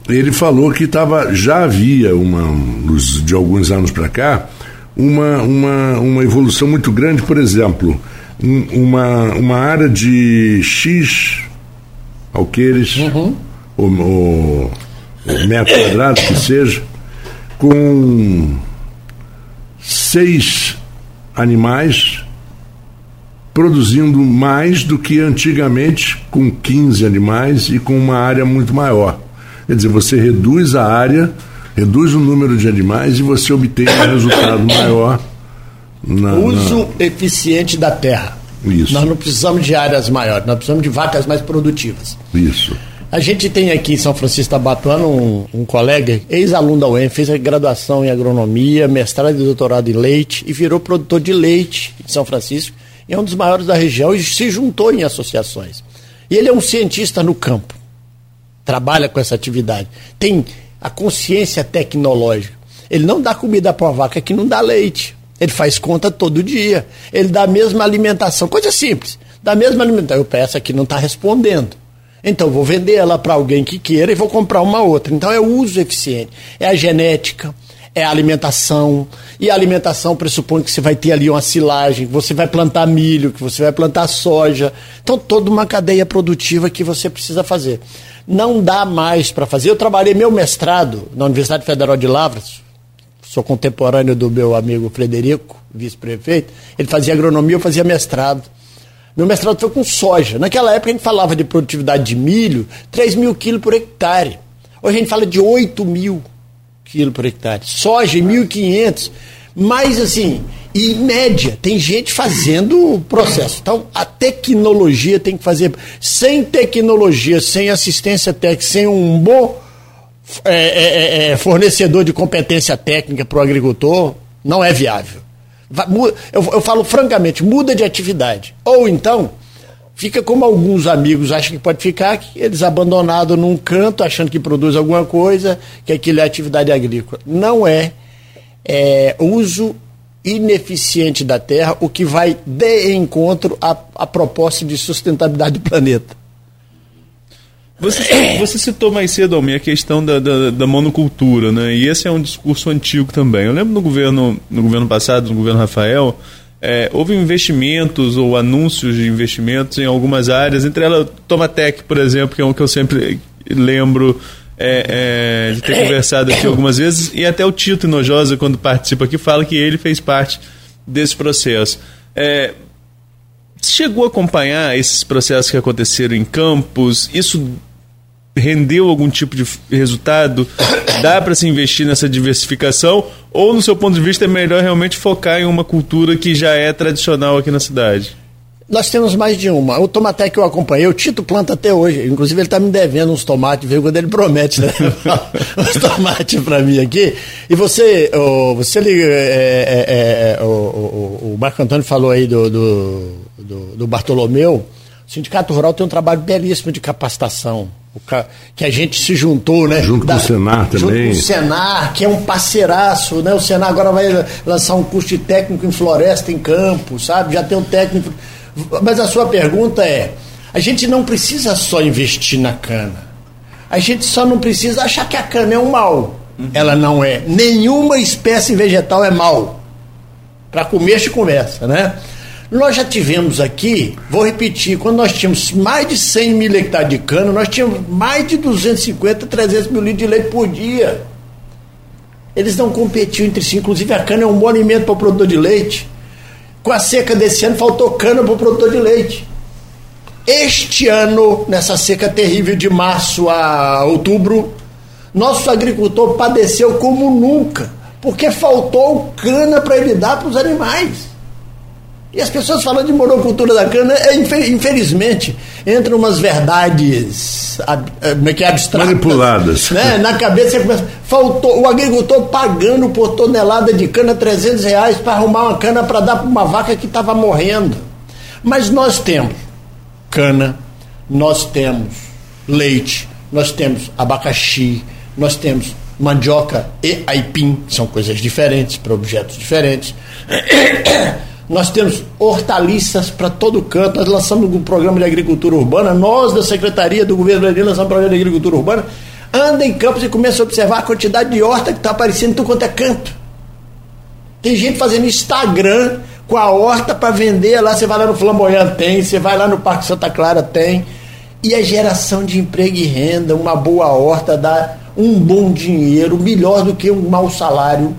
ele falou que tava, já havia uma, de alguns anos para cá, uma, uma, uma evolução muito grande, por exemplo, uma, uma área de X alqueires, uhum. ou, ou, ou metro quadrado que seja, com seis animais produzindo mais do que antigamente com 15 animais e com uma área muito maior. Quer dizer, você reduz a área, reduz o número de animais e você obtém um resultado maior. Uso eficiente da terra. Isso. Nós não precisamos de áreas maiores, nós precisamos de vacas mais produtivas. Isso. A gente tem aqui em São Francisco Tabatuano um, um colega, ex-aluno da UEM, fez a graduação em agronomia, mestrado e doutorado em leite e virou produtor de leite em São Francisco. É um dos maiores da região e se juntou em associações. E ele é um cientista no campo, trabalha com essa atividade, tem a consciência tecnológica. Ele não dá comida para uma vaca que não dá leite. Ele faz conta todo dia. Ele dá a mesma alimentação, coisa simples. Dá a mesma alimentação. Eu peço aqui, não está respondendo. Então, vou vender ela para alguém que queira e vou comprar uma outra. Então, é o uso eficiente. É a genética, é a alimentação. E a alimentação pressupõe que você vai ter ali uma silagem, que você vai plantar milho, que você vai plantar soja. Então, toda uma cadeia produtiva que você precisa fazer. Não dá mais para fazer. Eu trabalhei meu mestrado na Universidade Federal de Lavras, sou contemporâneo do meu amigo Frederico, vice-prefeito. Ele fazia agronomia, eu fazia mestrado. Meu mestrado foi com soja. Naquela época a gente falava de produtividade de milho, 3 mil quilos por hectare. Hoje a gente fala de 8 mil quilos por hectare. Soja, 1.500. Mas, assim, em média, tem gente fazendo o processo. Então, a tecnologia tem que fazer. Sem tecnologia, sem assistência técnica, sem um bom é, é, é, é fornecedor de competência técnica para o agricultor, não é viável. Eu, eu falo francamente, muda de atividade. Ou então, fica como alguns amigos acham que pode ficar, eles abandonados num canto, achando que produz alguma coisa, que aquilo é atividade agrícola. Não é, é uso ineficiente da terra, o que vai de encontro à, à proposta de sustentabilidade do planeta. Você, você citou mais cedo, Almir, a questão da, da, da, monocultura, né? E esse é um discurso antigo também. Eu lembro no governo, no governo passado, no governo Rafael, é, houve investimentos ou anúncios de investimentos em algumas áreas, entre elas Tomatec, por exemplo, que é um que eu sempre lembro é, é, de ter conversado aqui algumas vezes, e até o Tito Inojosa, quando participa aqui, fala que ele fez parte desse processo. É, chegou a acompanhar esses processos que aconteceram em campos? Isso rendeu algum tipo de resultado? Dá para se investir nessa diversificação? Ou, no seu ponto de vista, é melhor realmente focar em uma cultura que já é tradicional aqui na cidade? Nós temos mais de uma. O tomate que eu acompanhei, o Tito planta até hoje. Inclusive, ele está me devendo uns tomates, viu? Quando ele promete, né? uns tomates para mim aqui. E você, oh, você liga. É, é, é, o, o, o Marco Antônio falou aí do, do, do, do Bartolomeu. O Sindicato Rural tem um trabalho belíssimo de capacitação que a gente se juntou, né? Junto da, com o Senar também. Junto com o Senar, que é um parceiraço, né? O Senar agora vai lançar um curso de técnico em floresta em campo, sabe? Já tem um técnico. Mas a sua pergunta é: a gente não precisa só investir na cana. A gente só não precisa achar que a cana é um mal. Uhum. Ela não é. Nenhuma espécie vegetal é mal. Para comer se conversa, né? Nós já tivemos aqui, vou repetir, quando nós tínhamos mais de 100 mil hectares de cana, nós tínhamos mais de 250, 300 mil litros de leite por dia. Eles não competiam entre si, inclusive a cana é um bom alimento para o produtor de leite. Com a seca desse ano, faltou cana para o produtor de leite. Este ano, nessa seca terrível de março a outubro, nosso agricultor padeceu como nunca, porque faltou cana para ele dar para os animais. E as pessoas falando de monocultura da cana, é, infelizmente, entram umas verdades é que é abstratas. Manipuladas. Né? Na cabeça começa, faltou o agricultor pagando por tonelada de cana 300 reais para arrumar uma cana para dar para uma vaca que estava morrendo. Mas nós temos cana, nós temos leite, nós temos abacaxi, nós temos mandioca e aipim, são coisas diferentes, para objetos diferentes. Nós temos hortaliças para todo canto. Nós lançamos um programa de agricultura urbana. Nós, da Secretaria do Governo Brasileiro, lançamos um programa de agricultura urbana. Anda em campos e começa a observar a quantidade de horta que está aparecendo em tudo quanto é canto. Tem gente fazendo Instagram com a horta para vender lá. Você vai lá no Flamboyant, tem. Você vai lá no Parque Santa Clara, tem. E a geração de emprego e renda, uma boa horta dá um bom dinheiro, melhor do que um mau salário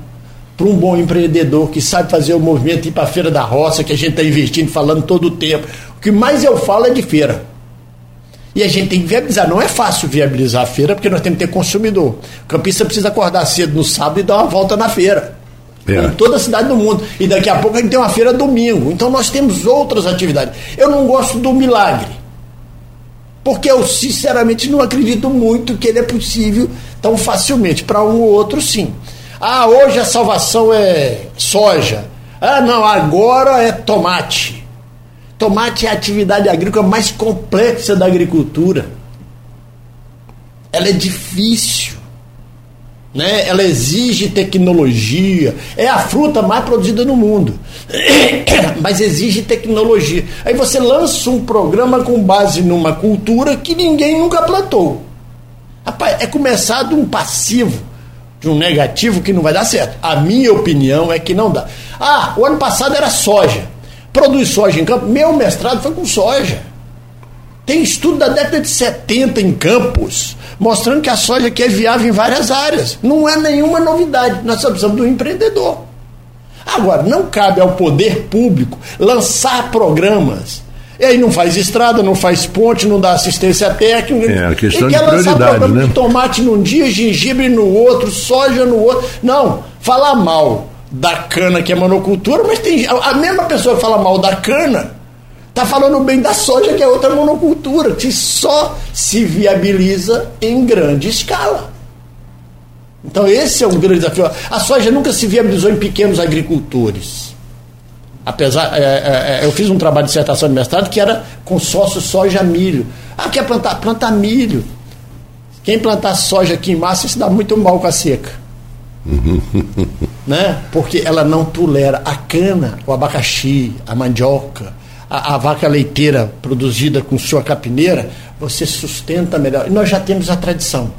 para um bom empreendedor que sabe fazer o movimento ir para a feira da roça, que a gente está investindo, falando todo o tempo. O que mais eu falo é de feira. E a gente tem que viabilizar. Não é fácil viabilizar a feira, porque nós temos que ter consumidor. O campista precisa acordar cedo no sábado e dar uma volta na feira. É. Em toda a cidade do mundo. E daqui a pouco a gente tem uma feira domingo. Então nós temos outras atividades. Eu não gosto do milagre. Porque eu, sinceramente, não acredito muito que ele é possível tão facilmente. Para um ou outro, sim. Ah, hoje a salvação é soja. Ah, não, agora é tomate. Tomate é a atividade agrícola mais complexa da agricultura. Ela é difícil. Né? Ela exige tecnologia. É a fruta mais produzida no mundo. Mas exige tecnologia. Aí você lança um programa com base numa cultura que ninguém nunca plantou. Rapaz, é começado um passivo de um negativo que não vai dar certo. A minha opinião é que não dá. Ah, o ano passado era soja. Produz soja em campo. Meu mestrado foi com soja. Tem estudo da década de 70 em campos, mostrando que a soja aqui é viável em várias áreas. Não é nenhuma novidade. Nós precisamos do empreendedor. Agora, não cabe ao poder público lançar programas e aí não faz estrada, não faz ponte, não dá assistência técnica. É, a questão de prioridade, né? De tomate num dia, gengibre no outro, soja no outro. Não, falar mal da cana que é monocultura, mas tem a mesma pessoa que fala mal da cana está falando bem da soja que é outra monocultura, que só se viabiliza em grande escala. Então esse é um grande desafio. A soja nunca se viabilizou em pequenos agricultores. Apesar, é, é, é, eu fiz um trabalho de dissertação de mestrado que era com sócio soja milho. Ah, quer plantar? Planta milho. Quem plantar soja aqui em massa se dá muito mal com a seca. né? Porque ela não tolera a cana, o abacaxi, a mandioca, a, a, vaca leiteira produzida com sua capineira, você sustenta melhor. E nós já temos a tradição.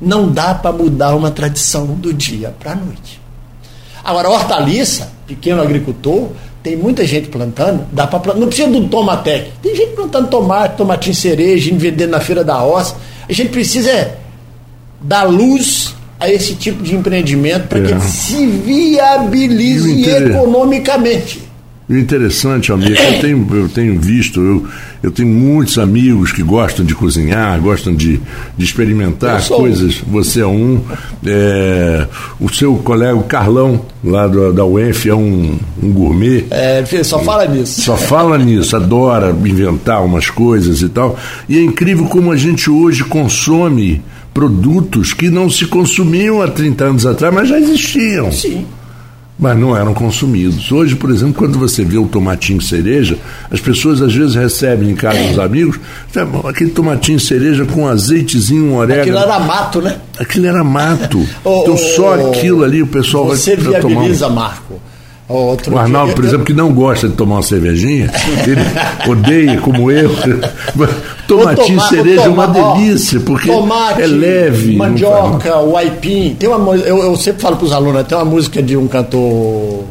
Não dá para mudar uma tradição do dia para a noite. Agora, hortaliça, pequeno agricultor, tem muita gente plantando, dá para plantar. Não precisa do tomatec. Tem gente plantando tomate, tomatinho cereja, vendendo na feira da roça. A gente precisa é, dar luz a esse tipo de empreendimento para é. que ele se viabilize economicamente. O interessante, amigo, eu tenho, eu tenho visto, eu, eu tenho muitos amigos que gostam de cozinhar, gostam de, de experimentar coisas. Um. Você é um. É, o seu colega, o Carlão, lá do, da UENF, é um, um gourmet. É, só fala nisso. Só fala nisso, adora inventar umas coisas e tal. E é incrível como a gente hoje consome produtos que não se consumiam há 30 anos atrás, mas já existiam. Sim. Mas não eram consumidos. Hoje, por exemplo, quando você vê o tomatinho cereja, as pessoas às vezes recebem em casa dos amigos aquele tomatinho cereja com azeitezinho, um orégano. Aquilo era mato, né? Aquilo era mato. então só aquilo ali o pessoal você vai viabiliza, tomar. Um... Marco. Outro o Arnaldo, por exemplo, que não gosta de tomar uma cervejinha, ele odeia, como eu. Tomatinho toma, cereja é uma delícia, porque tomate, é leve. Mandioca, o aipim. Tem uma, eu, eu sempre falo para os alunos, tem uma música de um cantor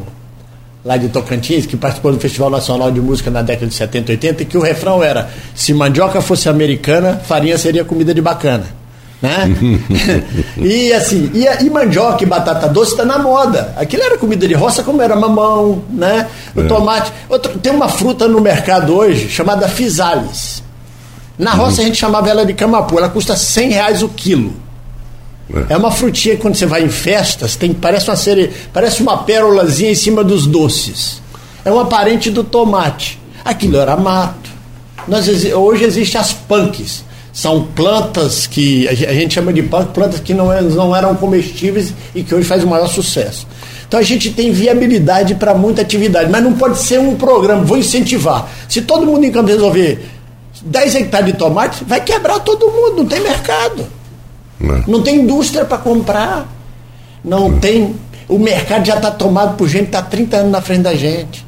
lá de Tocantins, que participou do Festival Nacional de Música na década de 70 e 80, que o refrão era: se mandioca fosse americana, farinha seria comida de bacana né? e assim, e, e, mandioca e batata doce está na moda. Aquilo era comida de roça, como era mamão, né? O é. tomate. Outro, tem uma fruta no mercado hoje chamada fisales. Na roça uhum. a gente chamava ela de camapu, ela custa 100 reais o quilo. É. é uma frutinha que quando você vai em festas, tem, parece uma série, parece uma pérolazinha em cima dos doces. É uma parente do tomate. Aquilo era mato. Nós, hoje existem as punks são plantas que a gente chama de plantas que não, é, não eram comestíveis e que hoje faz o maior sucesso. Então a gente tem viabilidade para muita atividade, mas não pode ser um programa, vou incentivar. Se todo mundo em Campos resolver 10 hectares de tomate, vai quebrar todo mundo, não tem mercado. Não, não tem indústria para comprar. Não, não, tem. O mercado já está tomado por gente que está 30 anos na frente da gente.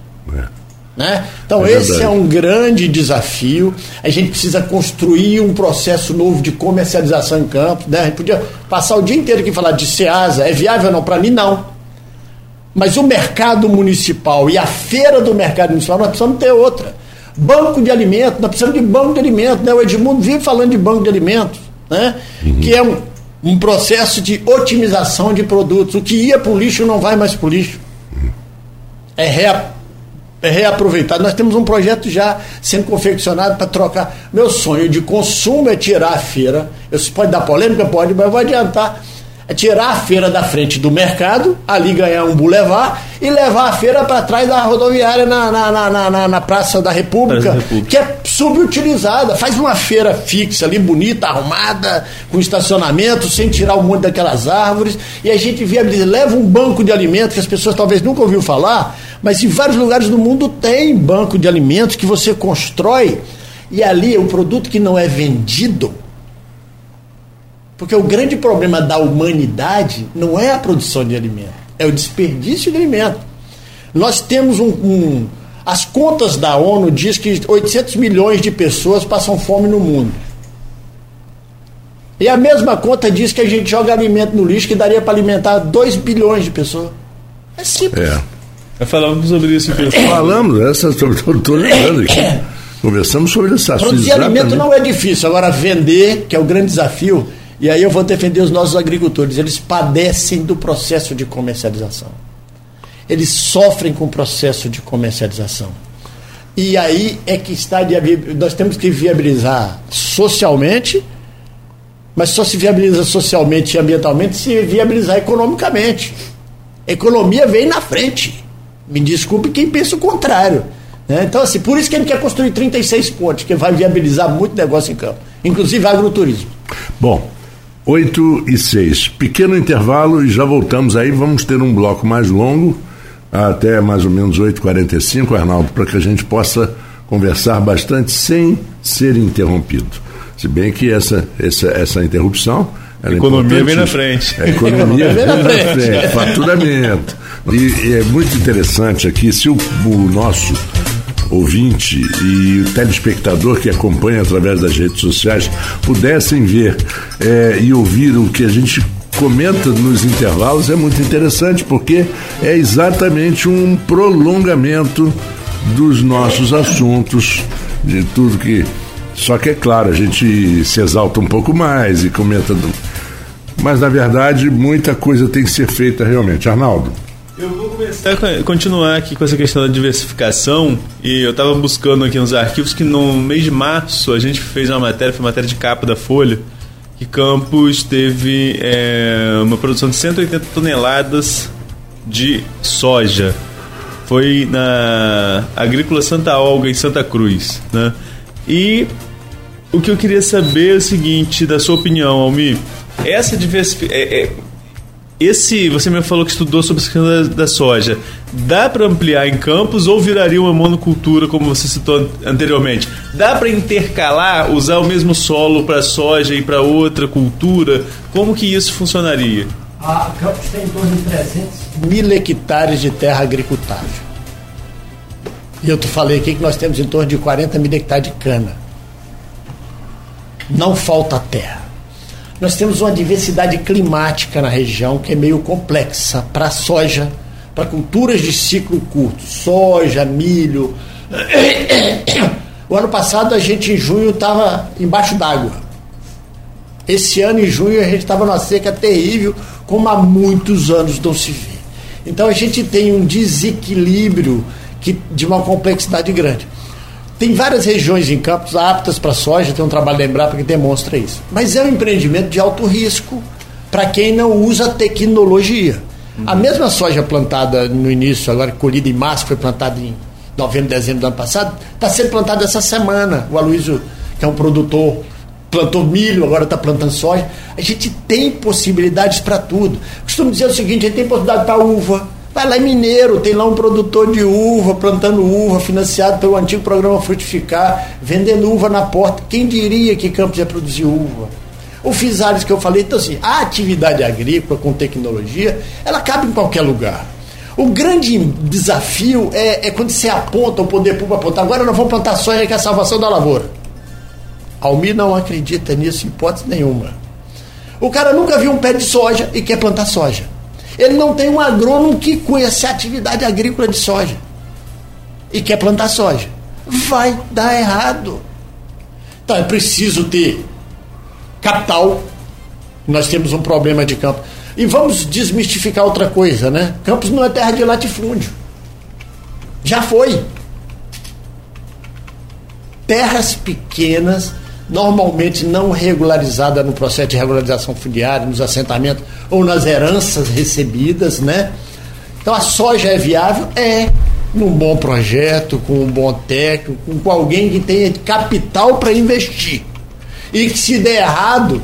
Né? Então, é esse é um grande desafio. A gente precisa construir um processo novo de comercialização em campo. Né? A gente podia passar o dia inteiro aqui falar de SEASA. É viável ou não? Para mim, não. Mas o mercado municipal e a feira do mercado municipal, nós precisamos ter outra. Banco de alimentos, nós precisamos de banco de alimentos. Né? O Edmundo vive falando de banco de alimentos, né? Uhum. que é um, um processo de otimização de produtos. O que ia para o lixo não vai mais para o lixo. É é reaproveitado. Nós temos um projeto já sendo confeccionado para trocar. Meu sonho de consumo é tirar a feira. Isso pode dar polêmica? Pode, mas vai adiantar é tirar a feira da frente do mercado, ali ganhar um bulevar e levar a feira para trás da rodoviária na, na, na, na, na Praça da República, República, que é subutilizada. Faz uma feira fixa ali, bonita, arrumada, com estacionamento, sem tirar um monte daquelas árvores, e a gente viabiliza, leva um banco de alimentos que as pessoas talvez nunca ouviram falar, mas em vários lugares do mundo tem banco de alimentos que você constrói, e ali é um produto que não é vendido porque o grande problema da humanidade não é a produção de alimento, é o desperdício de alimento. Nós temos um, um as contas da ONU diz que 800 milhões de pessoas passam fome no mundo. E a mesma conta diz que a gente joga alimento no lixo que daria para alimentar 2 bilhões de pessoas. É simples. É. Falamos sobre isso, pessoal. Falamos, essa estou lembrando aqui. Conversamos sobre esse assunto. Produzir alimento não é difícil, agora vender, que é o grande desafio, e aí eu vou defender os nossos agricultores. Eles padecem do processo de comercialização. Eles sofrem com o processo de comercialização. E aí é que está. Nós temos que viabilizar socialmente, mas só se viabiliza socialmente e ambientalmente se viabilizar economicamente. economia vem na frente. Me desculpe quem pensa o contrário. Né? Então, assim, por isso que ele quer construir 36 pontes, que vai viabilizar muito negócio em campo, inclusive agroturismo. Bom, 8 e 6. Pequeno intervalo e já voltamos aí. Vamos ter um bloco mais longo, até mais ou menos 8h45, Arnaldo, para que a gente possa conversar bastante sem ser interrompido. Se bem que essa, essa, essa interrupção. A economia vem na frente. A economia vem na frente. Faturamento. E, e, é muito interessante aqui, se o, o nosso ouvinte e o telespectador que acompanha através das redes sociais pudessem ver é, e ouvir o que a gente comenta nos intervalos é muito interessante porque é exatamente um prolongamento dos nossos assuntos, de tudo que. Só que é claro, a gente se exalta um pouco mais e comenta. Mas na verdade, muita coisa tem que ser feita realmente. Arnaldo. Eu vou começar a continuar aqui com essa questão da diversificação e eu estava buscando aqui nos arquivos que no mês de março a gente fez uma matéria, foi uma matéria de capa da Folha, que Campos teve é, uma produção de 180 toneladas de soja. Foi na Agrícola Santa Olga, em Santa Cruz. Né? E o que eu queria saber é o seguinte, da sua opinião, Almi, essa diversificação... É, é, esse, você me falou que estudou sobre a questão da, da soja. Dá para ampliar em campos ou viraria uma monocultura, como você citou anteriormente? Dá para intercalar, usar o mesmo solo para soja e para outra cultura? Como que isso funcionaria? A Campos tem em torno de 300 mil hectares de terra agricultável. E eu te falei aqui que nós temos em torno de 40 mil hectares de cana. Não falta terra. Nós temos uma diversidade climática na região que é meio complexa para soja, para culturas de ciclo curto, soja, milho. O ano passado a gente em junho estava embaixo d'água. Esse ano em junho a gente estava numa seca terrível, como há muitos anos não se vê. Então a gente tem um desequilíbrio que, de uma complexidade grande. Tem várias regiões em Campos aptas para soja, tem um trabalho da Embrapa que demonstra isso. Mas é um empreendimento de alto risco para quem não usa tecnologia. Uhum. A mesma soja plantada no início, agora colhida em março, foi plantada em novembro, dezembro do ano passado, está sendo plantada essa semana. O Aloysio, que é um produtor, plantou milho, agora está plantando soja. A gente tem possibilidades para tudo. Costumo dizer o seguinte: a gente tem possibilidade para uva Vai lá em Mineiro, tem lá um produtor de uva, plantando uva, financiado pelo antigo programa Frutificar, vendendo uva na porta. Quem diria que Campos ia produzir uva? O Fisares que eu falei, então assim, a atividade agrícola com tecnologia, ela cabe em qualquer lugar. O grande desafio é, é quando você aponta o poder público apontar. Agora nós vamos plantar soja que é a salvação da lavoura. Almir não acredita nisso, hipótese nenhuma. O cara nunca viu um pé de soja e quer plantar soja. Ele não tem um agrônomo que conhece a atividade agrícola de soja e quer plantar soja. Vai dar errado. Então é preciso ter capital. Nós temos um problema de campo. E vamos desmistificar outra coisa, né? Campos não é terra de latifúndio. Já foi. Terras pequenas normalmente não regularizada no processo de regularização fundiária, nos assentamentos ou nas heranças recebidas, né? Então a soja é viável? É. Num bom projeto, com um bom técnico, com alguém que tenha capital para investir. E que se der errado,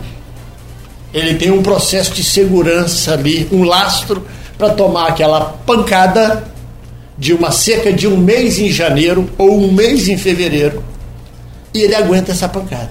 ele tem um processo de segurança ali, um lastro para tomar aquela pancada de uma seca de um mês em janeiro ou um mês em fevereiro e ele aguenta essa pancada.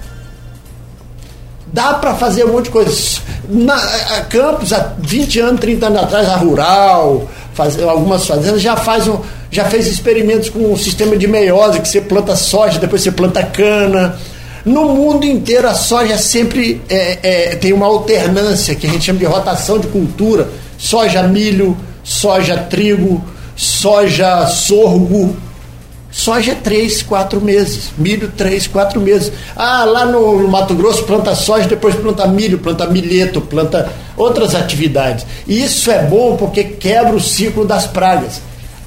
Dá para fazer um monte de coisas. Na, a Campos, há 20 anos, 30 anos atrás, a Rural, faz, algumas fazendas já, faz um, já fez experimentos com um sistema de meiose, que você planta soja, depois você planta cana. No mundo inteiro, a soja sempre é, é, tem uma alternância, que a gente chama de rotação de cultura: soja, milho, soja, trigo, soja, sorgo Soja três, quatro meses. Milho três, quatro meses. Ah, lá no, Mato Grosso planta soja, depois planta milho, planta milheto, planta outras atividades. E isso é bom porque quebra o ciclo das pragas.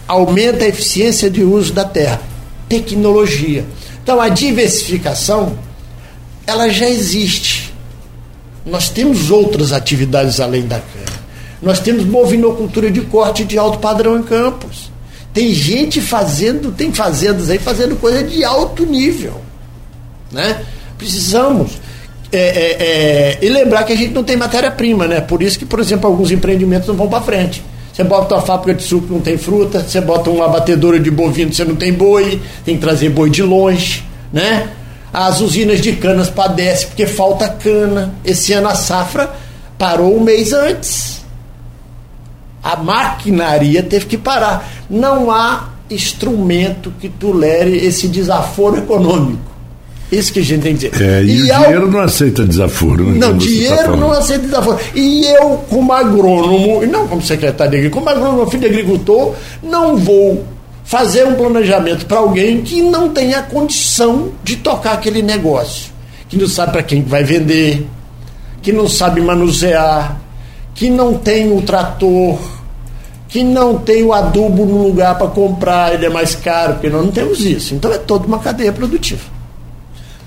Aumenta a eficiência de uso da terra. Tecnologia. Então a diversificação, ela já existe. Nós temos outras atividades além da cana. Nós temos bovinocultura de corte de alto padrão em campos. Tem gente fazendo, tem fazendas aí fazendo coisa de alto nível. Né? Precisamos. É, é, é, e lembrar que a gente não tem matéria-prima, né? Por isso que, por exemplo, alguns empreendimentos não vão para frente. Você bota uma fábrica de suco, não tem fruta. Você bota uma abatedora de bovino, você não tem boi. Tem que trazer boi de longe, né? As usinas de canas padecem porque falta cana. Esse ano a safra parou um mês antes. A maquinaria teve que parar. Não há instrumento que tolere esse desaforo econômico. Isso que a gente tem que dizer. É, e, e o ao... dinheiro não aceita desaforo. Né, não, dinheiro tá não aceita desaforo. E eu, como agrônomo, e não como secretário de agricultura, como agrônomo, filho de agricultor, não vou fazer um planejamento para alguém que não tem a condição de tocar aquele negócio. Que não sabe para quem vai vender, que não sabe manusear, que não tem o trator, que não tem o adubo no lugar para comprar, ele é mais caro, porque nós não temos isso. Então é toda uma cadeia produtiva.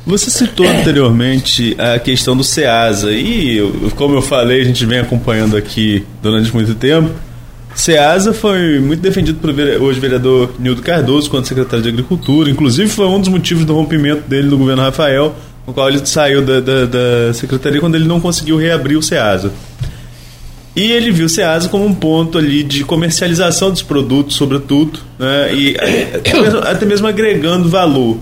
Você citou anteriormente a questão do SEASA e, como eu falei, a gente vem acompanhando aqui durante muito tempo. SEASA foi muito defendido pelo hoje vereador Nildo Cardoso quando secretário de Agricultura. Inclusive foi um dos motivos do rompimento dele do governo Rafael, no qual ele saiu da, da, da secretaria quando ele não conseguiu reabrir o SEASA. E ele viu o SEASA como um ponto ali de comercialização dos produtos, sobretudo, né? e até mesmo, até mesmo agregando valor.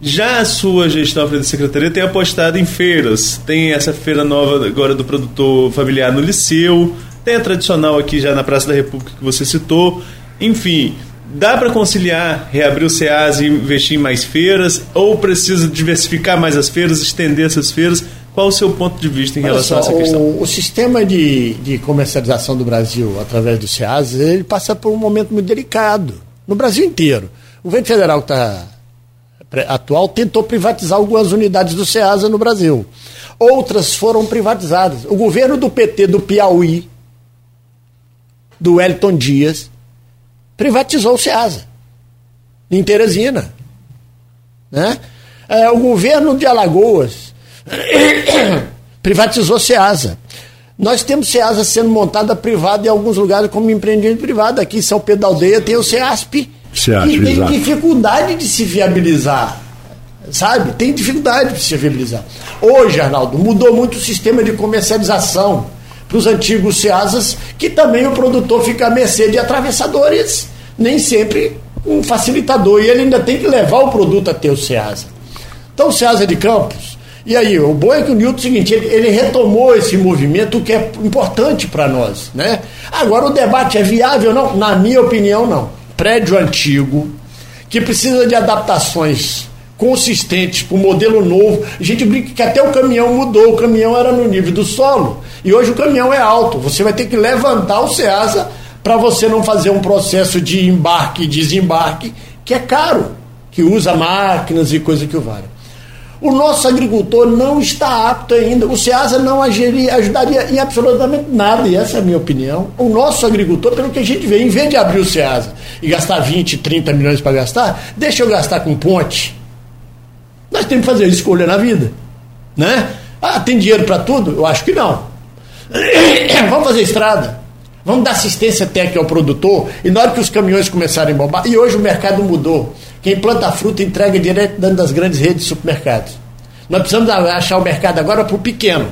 Já a sua gestão à frente da secretaria tem apostado em feiras. Tem essa feira nova agora do produtor familiar no Liceu, tem a tradicional aqui já na Praça da República que você citou. Enfim, dá para conciliar, reabrir o SEAS e investir em mais feiras? Ou precisa diversificar mais as feiras, estender essas feiras? Qual o seu ponto de vista em Olha relação só, a essa questão? O, o sistema de, de comercialização do Brasil através do SEAS, ele passa por um momento muito delicado. No Brasil inteiro. O governo federal que está atual tentou privatizar algumas unidades do SEASA no Brasil. Outras foram privatizadas. O governo do PT do Piauí, do Wellington Dias, privatizou o SEASA, em Teresina. Né? É, o governo de Alagoas privatizou SEASA. Nós temos SEASA sendo montada privada em alguns lugares como empreendimento privado. Aqui em São Pedro da Aldeia tem o SEASP, SEASP que tem exato. dificuldade de se viabilizar. Sabe? Tem dificuldade de se viabilizar. Hoje, Arnaldo, mudou muito o sistema de comercialização para os antigos SEASAs, que também o produtor fica à mercê de atravessadores, nem sempre um facilitador. E ele ainda tem que levar o produto até o SEASA. Então, o SEASA de Campos e aí, o bom é que o Newton é o seguinte, ele, ele retomou esse movimento que é importante para nós, né? Agora o debate é viável não? Na minha opinião, não. Prédio antigo que precisa de adaptações consistentes para o modelo novo. A gente brinca que até o caminhão mudou, o caminhão era no nível do solo e hoje o caminhão é alto. Você vai ter que levantar o Ceasa para você não fazer um processo de embarque e desembarque que é caro, que usa máquinas e coisa que o vale. O nosso agricultor não está apto ainda. O SEASA não agiria, ajudaria em absolutamente nada, e essa é a minha opinião. O nosso agricultor, pelo que a gente vê, em vez de abrir o SEASA e gastar 20, 30 milhões para gastar, deixa eu gastar com ponte. Nós temos que fazer escolha na vida. Né? Ah, tem dinheiro para tudo? Eu acho que não. Vamos fazer estrada. Vamos dar assistência técnica ao produtor. E na hora que os caminhões começarem a bombar, e hoje o mercado mudou. Quem planta fruta entrega direto dentro das grandes redes de supermercados. Nós precisamos achar o mercado agora para o pequeno.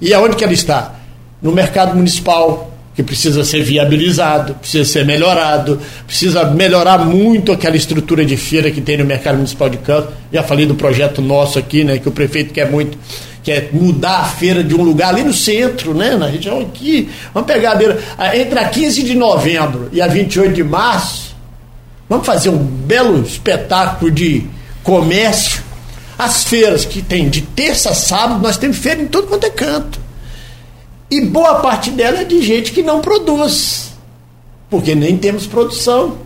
E aonde que ele está? No mercado municipal, que precisa ser viabilizado, precisa ser melhorado, precisa melhorar muito aquela estrutura de feira que tem no mercado municipal de Campos. Já falei do projeto nosso aqui, né, que o prefeito quer muito, que é mudar a feira de um lugar ali no centro, né, na região aqui. Vamos pegar a beira, entre a 15 de novembro e a 28 de março, Vamos fazer um belo espetáculo de comércio. As feiras que tem de terça a sábado, nós temos feira em todo quanto é canto. E boa parte dela é de gente que não produz, porque nem temos produção.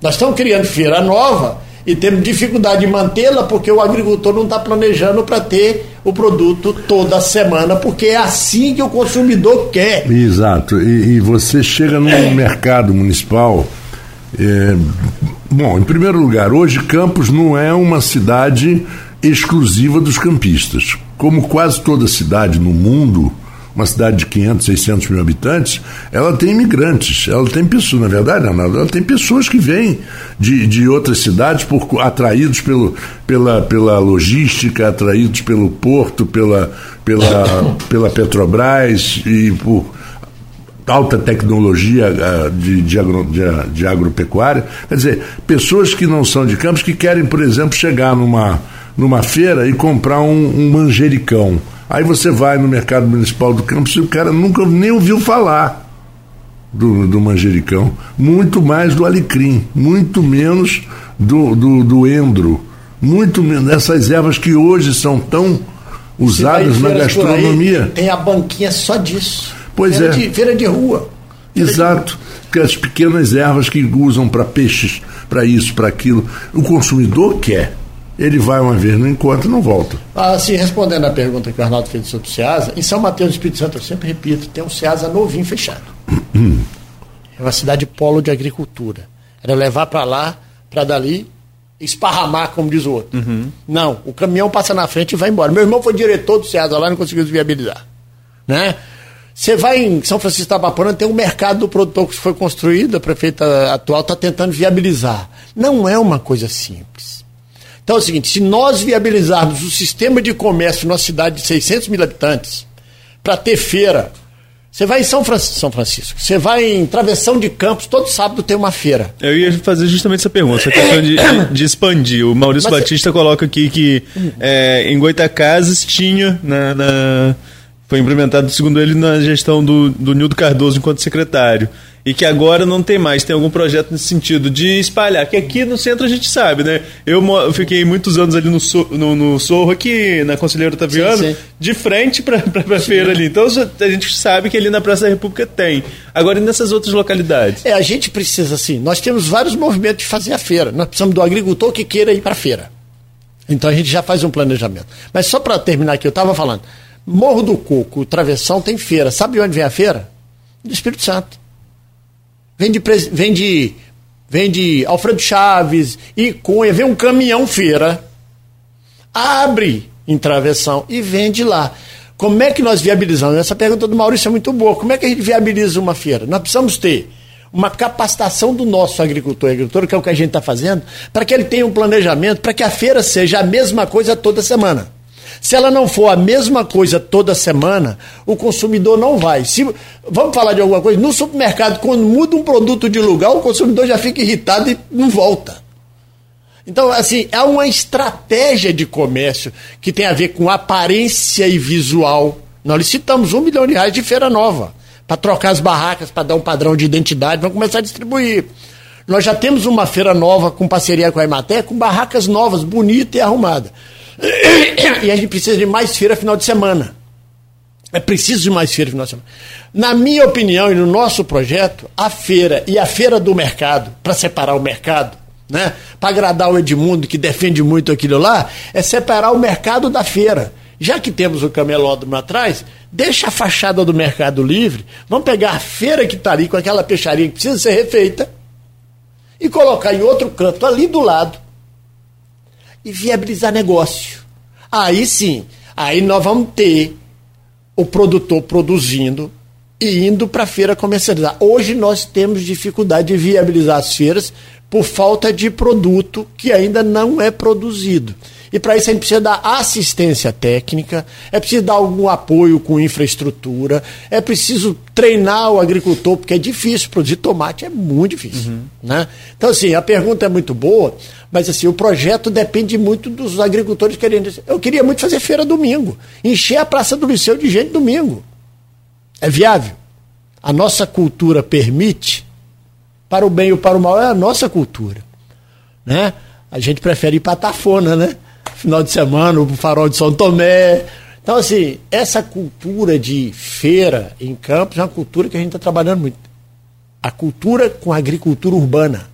Nós estamos criando feira nova e temos dificuldade de mantê-la porque o agricultor não está planejando para ter o produto toda semana, porque é assim que o consumidor quer. Exato. E, e você chega no é. mercado municipal é, bom, em primeiro lugar, hoje Campos não é uma cidade exclusiva dos campistas. Como quase toda cidade no mundo, uma cidade de 500, 600 mil habitantes, ela tem imigrantes, ela tem pessoas, na verdade, Arnaldo, ela tem pessoas que vêm de, de outras cidades por, atraídos pelo, pela, pela logística, atraídos pelo porto, pela, pela, pela Petrobras e por alta tecnologia uh, de, de, agro, de, de, agropecuária. Quer dizer, pessoas que não são de campos que querem, por exemplo, chegar numa, numa feira e comprar um, um manjericão. Aí você vai no mercado municipal do Campos e o cara nunca nem ouviu falar do, do manjericão, muito mais do alecrim, muito menos do, do, do endro, muito menos dessas ervas que hoje são tão usadas na gastronomia. Aí, tem a banquinha só disso. Pois feira é. De, feira de rua. Feira Exato. Que as pequenas ervas que usam para peixes, para isso, para aquilo. O consumidor quer. Ele vai uma vez no encontro e não volta. Assim, respondendo à pergunta que o Arnaldo fez sobre o SEASA, em São Mateus do Espírito Santo, eu sempre repito, tem um SEASA novinho fechado. é uma cidade polo de agricultura. Era levar para lá, para dali, esparramar, como diz o outro. Uhum. Não, o caminhão passa na frente e vai embora. Meu irmão foi diretor do SEASA lá e não conseguiu viabilizar. Né? Você vai em São Francisco da Baporã, tem um mercado do produtor que foi construído, a prefeita atual está tentando viabilizar. Não é uma coisa simples. Então é o seguinte: se nós viabilizarmos o sistema de comércio numa cidade de 600 mil habitantes, para ter feira, Você vai em São, Fran São Francisco, você vai em Travessão de Campos, todo sábado tem uma feira. Eu ia fazer justamente essa pergunta, essa questão de, de expandir. O Maurício Mas Batista coloca aqui que é, em Goitacazes tinha na, na, foi implementado, segundo ele, na gestão do, do Nildo Cardoso enquanto secretário e que agora não tem mais. Tem algum projeto nesse sentido de espalhar? Que aqui no centro a gente sabe, né? Eu, fiquei muitos anos ali no, no, no Sorro, aqui na Conselheiro Taviano, sim, sim. de frente para a feira ali. Então a gente sabe que ali na Praça da República tem. Agora e nessas outras localidades? É, a gente precisa, assim, nós temos vários movimentos de fazer a feira. Nós precisamos do agricultor que queira ir para a feira. Então a gente já faz um planejamento. Mas só para terminar aqui, eu estava falando. Morro do Coco, Travessão tem feira. Sabe onde vem a feira? Do Espírito Santo. Vem de, vem de, vem de Alfredo Chaves e Cunha, vem um caminhão feira, abre em travessão e vende lá. Como é que nós viabilizamos? Essa pergunta do Maurício é muito boa. Como é que a gente viabiliza uma feira? Nós precisamos ter uma capacitação do nosso agricultor e agricultora, que é o que a gente está fazendo, para que ele tenha um planejamento, para que a feira seja a mesma coisa toda semana. Se ela não for a mesma coisa toda semana, o consumidor não vai. Se, vamos falar de alguma coisa? No supermercado, quando muda um produto de lugar, o consumidor já fica irritado e não volta. Então, assim, é uma estratégia de comércio que tem a ver com aparência e visual. Nós licitamos um milhão de reais de feira nova para trocar as barracas, para dar um padrão de identidade, vamos começar a distribuir. Nós já temos uma feira nova com parceria com a Emater, com barracas novas, bonita e arrumada. E a gente precisa de mais feira final de semana. É preciso de mais feira final de semana. Na minha opinião e no nosso projeto, a feira e a feira do mercado, para separar o mercado, né? Para agradar o Edmundo, que defende muito aquilo lá, é separar o mercado da feira. Já que temos o camelódromo atrás, deixa a fachada do mercado livre, vamos pegar a feira que está ali com aquela peixaria que precisa ser refeita e colocar em outro canto ali do lado e viabilizar negócio. Aí sim, aí nós vamos ter o produtor produzindo e indo para a feira comercializar. Hoje nós temos dificuldade de viabilizar as feiras por falta de produto que ainda não é produzido. E para isso a gente precisa dar assistência técnica, é preciso dar algum apoio com infraestrutura, é preciso treinar o agricultor, porque é difícil produzir tomate, é muito difícil. Uhum. Né? Então, assim, a pergunta é muito boa, mas assim, o projeto depende muito dos agricultores querendo. Eu queria muito fazer feira domingo, encher a Praça do Liceu de gente domingo. É viável. A nossa cultura permite, para o bem ou para o mal, é a nossa cultura. Né? A gente prefere ir para Tafona, né? Final de semana, o farol de São Tomé. Então, assim, essa cultura de feira em campos é uma cultura que a gente está trabalhando muito. A cultura com a agricultura urbana,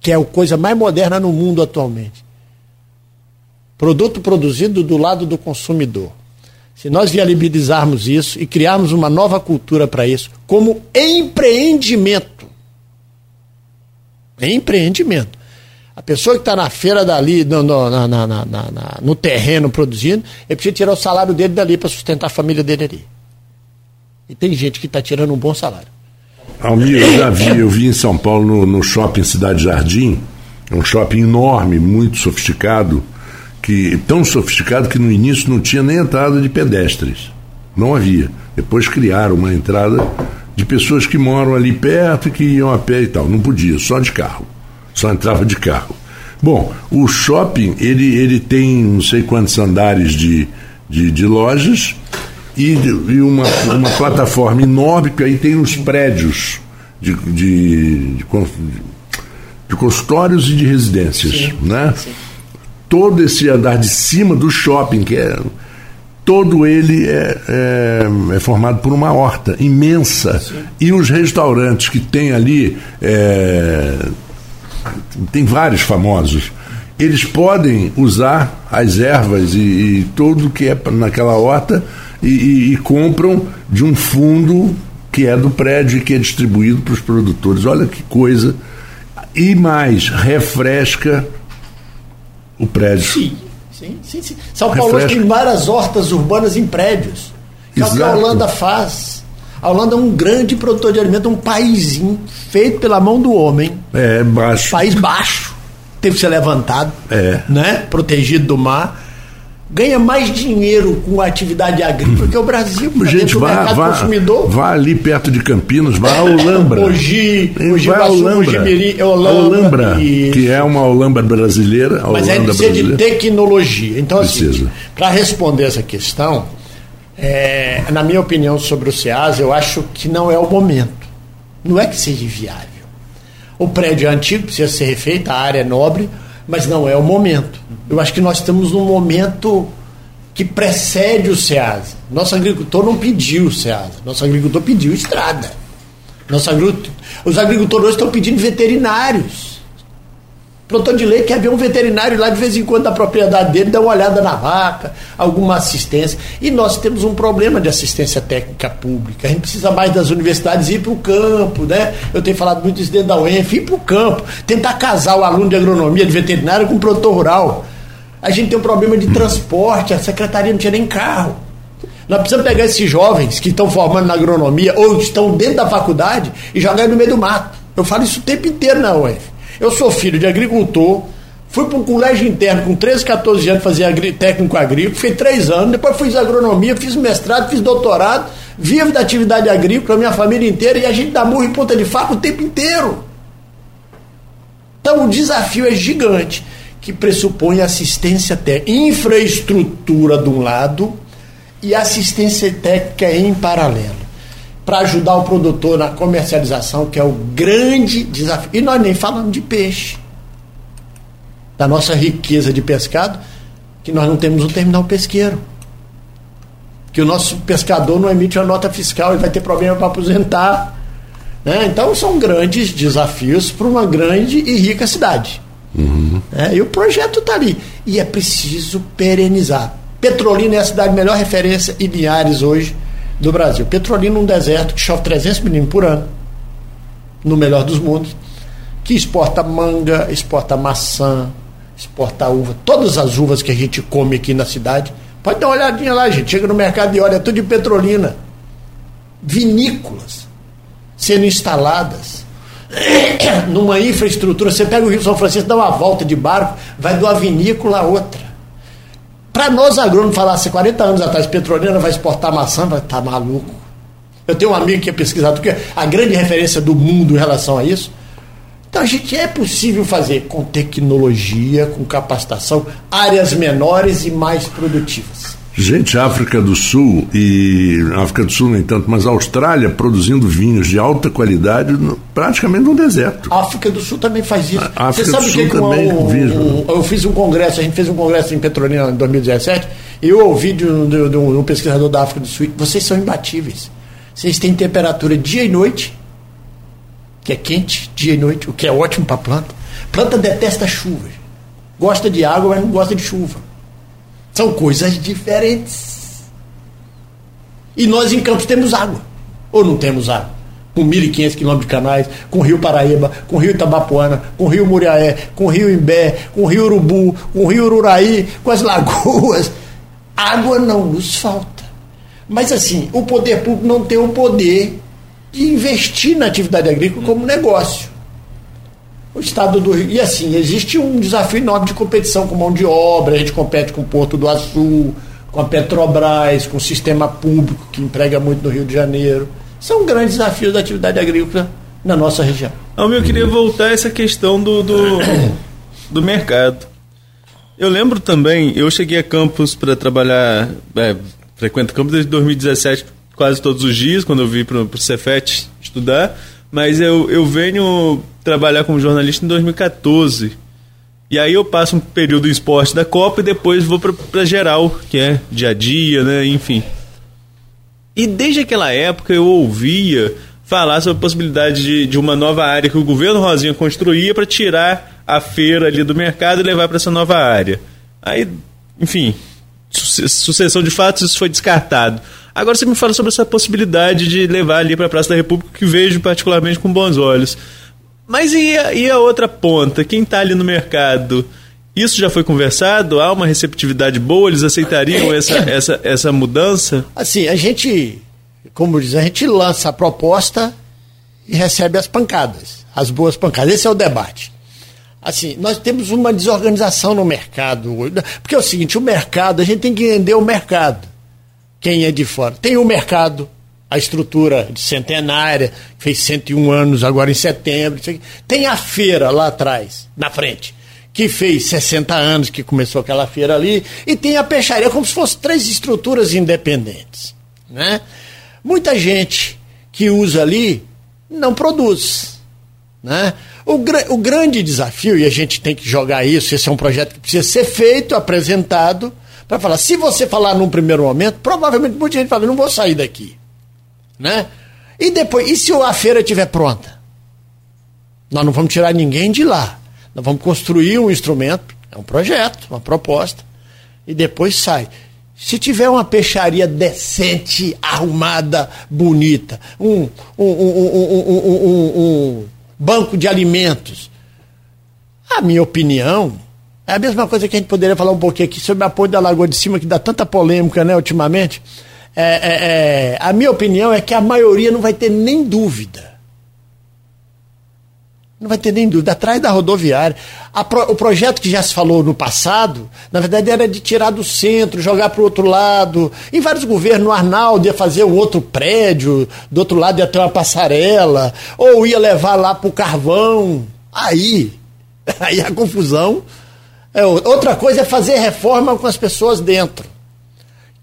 que é a coisa mais moderna no mundo atualmente. Produto produzido do lado do consumidor. Se nós viabilizarmos isso e criarmos uma nova cultura para isso, como empreendimento. Empreendimento. A pessoa que está na feira dali, no, no, na, na, na, no terreno produzindo, ele precisa tirar o salário dele dali para sustentar a família dele ali. E tem gente que está tirando um bom salário. Almir, eu já vi, eu vi em São Paulo no, no shopping Cidade Jardim, um shopping enorme, muito sofisticado, que tão sofisticado que no início não tinha nem entrada de pedestres. Não havia. Depois criaram uma entrada de pessoas que moram ali perto e que iam a pé e tal. Não podia, só de carro só entrava de carro. Bom, o shopping ele, ele tem não sei quantos andares de, de, de lojas e, e, uma, uma plataforma enorme que aí tem os prédios de, de, de, de consultórios e de residências. Sim, né? Sim. Todo esse andar de cima do shopping, que é todo ele é, é, é, formado por uma horta imensa. Sim. E os restaurantes que tem ali é, tem vários famosos. Eles podem usar as ervas e, e tudo que é naquela horta e, e, e compram de um fundo que é do prédio e que é distribuído para os produtores. Olha que coisa. E mais, refresca o prédio. Sim, sim, sim. sim. São Paulo tem várias hortas urbanas em prédios. Que é o que a Holanda faz. A Holanda é um grande produtor de alimento, um paísinho feito pela mão do homem. É, baixo. País baixo. Teve que ser levantado, é. né? Protegido do mar. ganha mais dinheiro com a atividade agrícola que o Brasil. Gente, vá, vá, consumidor. vá ali perto de Campinos, vá ao Olambra. Mogi, Mogi vai ao Olambra. Mogi, Olambra, que é uma Olambra brasileira. Mas é precisa de tecnologia. Então, assim, para responder essa questão, é, na minha opinião sobre o SEAS, eu acho que não é o momento. Não é que seja viável. O prédio é antigo, precisa ser refeito, a área é nobre, mas não é o momento. Eu acho que nós estamos num momento que precede o SEASA. Nosso agricultor não pediu o SEASA, nosso agricultor pediu estrada. Nosso agricultor, os agricultores hoje estão pedindo veterinários. Plantão de lei quer ver um veterinário lá de vez em quando na propriedade dele, dar uma olhada na vaca, alguma assistência. E nós temos um problema de assistência técnica pública. A gente precisa mais das universidades ir para o campo, né? Eu tenho falado muito isso dentro da UENF, ir para o campo, tentar casar o aluno de agronomia, de veterinário com o produtor rural. A gente tem um problema de transporte, a secretaria não tinha nem carro. Nós precisamos pegar esses jovens que estão formando na agronomia ou estão dentro da faculdade e jogar no meio do mato. Eu falo isso o tempo inteiro na UENF. Eu sou filho de agricultor, fui para um colégio interno com 13, 14 anos fazer agri técnico agrícola, fiz três anos, depois fiz agronomia, fiz mestrado, fiz doutorado, vivo da atividade agrícola, minha família inteira, e a gente dá murro em ponta de faca o tempo inteiro. Então o desafio é gigante, que pressupõe assistência técnica, infraestrutura de um lado e assistência técnica em paralelo para ajudar o produtor na comercialização, que é o grande desafio. E nós nem falamos de peixe. Da nossa riqueza de pescado, que nós não temos um terminal pesqueiro. Que o nosso pescador não emite uma nota fiscal e vai ter problema para aposentar. Né? Então são grandes desafios para uma grande e rica cidade. Uhum. É, e o projeto está ali. E é preciso perenizar. Petrolina é a cidade melhor referência e Linhares hoje do Brasil. Petrolina, um deserto que chove 300 milímetros por ano, no melhor dos mundos, que exporta manga, exporta maçã, exporta uva, todas as uvas que a gente come aqui na cidade. Pode dar uma olhadinha lá, gente. Chega no mercado e olha, é tudo de Petrolina. Vinícolas sendo instaladas numa infraestrutura. Você pega o Rio São Francisco, dá uma volta de barco, vai de uma vinícola a outra. Para nós agrônomos falasse 40 anos atrás, Petrolina vai exportar maçã, vai tá maluco. Eu tenho um amigo que é pesquisador, é a grande referência do mundo em relação a isso. Então a gente é possível fazer com tecnologia, com capacitação, áreas menores e mais produtivas. Gente, África do Sul e África do Sul nem tanto, mas Austrália produzindo vinhos de alta qualidade praticamente no deserto. A África do Sul também faz isso. A África Você sabe do Sul que também o, o, eu fiz um congresso, a gente fez um congresso em Petrolina em 2017 e eu ouvi de um, de, de um pesquisador da África do Sul, vocês são imbatíveis. Vocês têm temperatura dia e noite, que é quente, dia e noite, o que é ótimo para a planta. Planta detesta chuva. Gosta de água, mas não gosta de chuva. São coisas diferentes. E nós em Campos temos água. Ou não temos água? Com 1.500 quilômetros de canais, com o Rio Paraíba, com o Rio Itabapuana, com o Rio Muriaé, com o Rio Imbé, com o Rio Urubu, com o Rio Ururaí, com as lagoas. Água não nos falta. Mas assim, o poder público não tem o poder de investir na atividade agrícola como negócio o estado do Rio. E assim, existe um desafio enorme de competição com mão de obra, a gente compete com o Porto do Açu, com a Petrobras, com o sistema público que emprega muito no Rio de Janeiro. São grandes desafios da atividade agrícola na nossa região. eu queria voltar a essa questão do, do, do mercado. Eu lembro também, eu cheguei a Campos para trabalhar, é, frequento Campos desde 2017, quase todos os dias, quando eu vim para o Cefet estudar mas eu, eu venho trabalhar como jornalista em 2014. E aí eu passo um período em esporte da Copa e depois vou para geral, que é dia a dia, né? Enfim. E desde aquela época eu ouvia falar sobre a possibilidade de, de uma nova área que o governo Rosinha construía para tirar a feira ali do mercado e levar para essa nova área. Aí, enfim, sucessão de fatos, isso foi descartado. Agora você me fala sobre essa possibilidade de levar ali para a Praça da República, que vejo particularmente com bons olhos. Mas e a, e a outra ponta? Quem está ali no mercado? Isso já foi conversado? Há uma receptividade boa? Eles aceitariam essa, essa, essa mudança? Assim, a gente, como diz, a gente lança a proposta e recebe as pancadas, as boas pancadas. Esse é o debate. Assim, nós temos uma desorganização no mercado. Porque é o seguinte, o mercado, a gente tem que entender o mercado. Quem é de fora. Tem o mercado, a estrutura de centenária, fez 101 anos agora em setembro. Tem a feira lá atrás, na frente, que fez 60 anos que começou aquela feira ali. E tem a peixaria, como se fossem três estruturas independentes. Né? Muita gente que usa ali não produz. Né? O, o grande desafio, e a gente tem que jogar isso, esse é um projeto que precisa ser feito, apresentado, para falar. Se você falar num primeiro momento, provavelmente muita gente fala, não vou sair daqui. Né? E depois, e se a feira estiver pronta? Nós não vamos tirar ninguém de lá. Nós vamos construir um instrumento, é um projeto, uma proposta, e depois sai. Se tiver uma peixaria decente, arrumada, bonita, um, um, um, um banco de alimentos. A minha opinião é a mesma coisa que a gente poderia falar um pouquinho aqui sobre o apoio da Lagoa de Cima, que dá tanta polêmica, né, ultimamente. É, é, é, a minha opinião é que a maioria não vai ter nem dúvida não vai ter nem dúvida. Atrás da rodoviária. Pro, o projeto que já se falou no passado, na verdade, era de tirar do centro, jogar para o outro lado. Em vários governos, o Arnaldo ia fazer um outro prédio, do outro lado ia ter uma passarela, ou ia levar lá para o carvão. Aí, aí a confusão. É, outra coisa é fazer reforma com as pessoas dentro.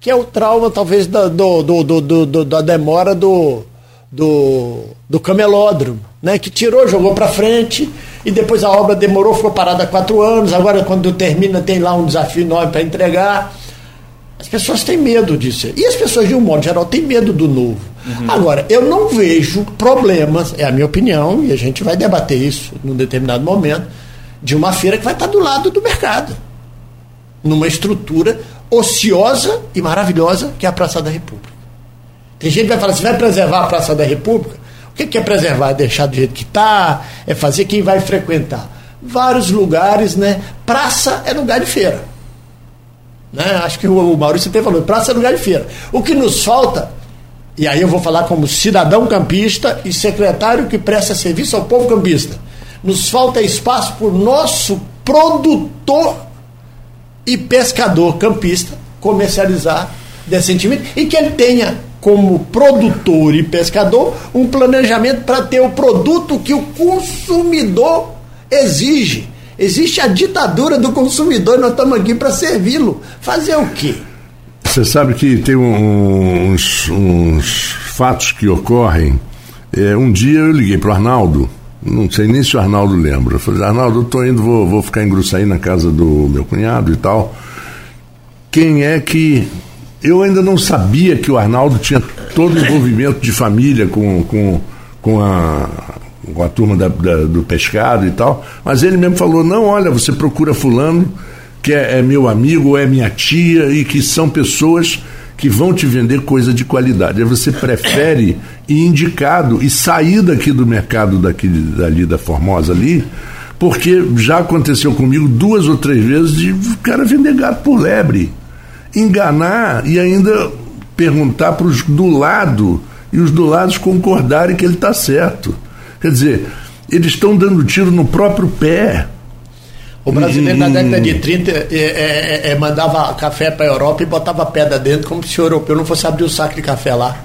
Que é o trauma, talvez, da, do, do, do, da demora do, do, do camelódromo né, que tirou, jogou para frente e depois a obra demorou, ficou parada quatro anos. Agora, quando termina, tem lá um desafio enorme para entregar. As pessoas têm medo disso. E as pessoas, de um modo geral, têm medo do novo. Uhum. Agora, eu não vejo problemas, é a minha opinião, e a gente vai debater isso num determinado momento, de uma feira que vai estar do lado do mercado. Numa estrutura ociosa e maravilhosa que é a Praça da República. Tem gente que vai falar assim: vai preservar a Praça da República? O que é preservar? É deixar do jeito que está? É fazer quem vai frequentar? Vários lugares, né? Praça é lugar de feira. Né? Acho que o Maurício até falou, praça é lugar de feira. O que nos falta, e aí eu vou falar como cidadão campista e secretário que presta serviço ao povo campista, nos falta espaço para o nosso produtor e pescador campista comercializar decentemente e que ele tenha como produtor e pescador, um planejamento para ter o produto que o consumidor exige. Existe a ditadura do consumidor e nós estamos aqui para servi-lo. Fazer o quê? Você sabe que tem uns, uns fatos que ocorrem. É, um dia eu liguei para o Arnaldo, não sei nem se o Arnaldo lembra. Eu falei, Arnaldo, eu estou indo, vou, vou ficar em Gruçaí na casa do meu cunhado e tal. Quem é que eu ainda não sabia que o Arnaldo tinha todo o envolvimento de família com, com, com, a, com a turma da, da, do pescado e tal, mas ele mesmo falou: não, olha, você procura Fulano, que é, é meu amigo é minha tia, e que são pessoas que vão te vender coisa de qualidade. Aí você prefere ir indicado e sair daqui do mercado daqui, dali da Formosa ali, porque já aconteceu comigo duas ou três vezes de o cara vender gato por lebre enganar e ainda perguntar para os do lado e os do lado concordarem que ele está certo. Quer dizer, eles estão dando tiro no próprio pé. O brasileiro hum. na década de 30 é, é, é, mandava café para a Europa e botava pedra dentro como se o europeu não fosse abrir o saco de café lá.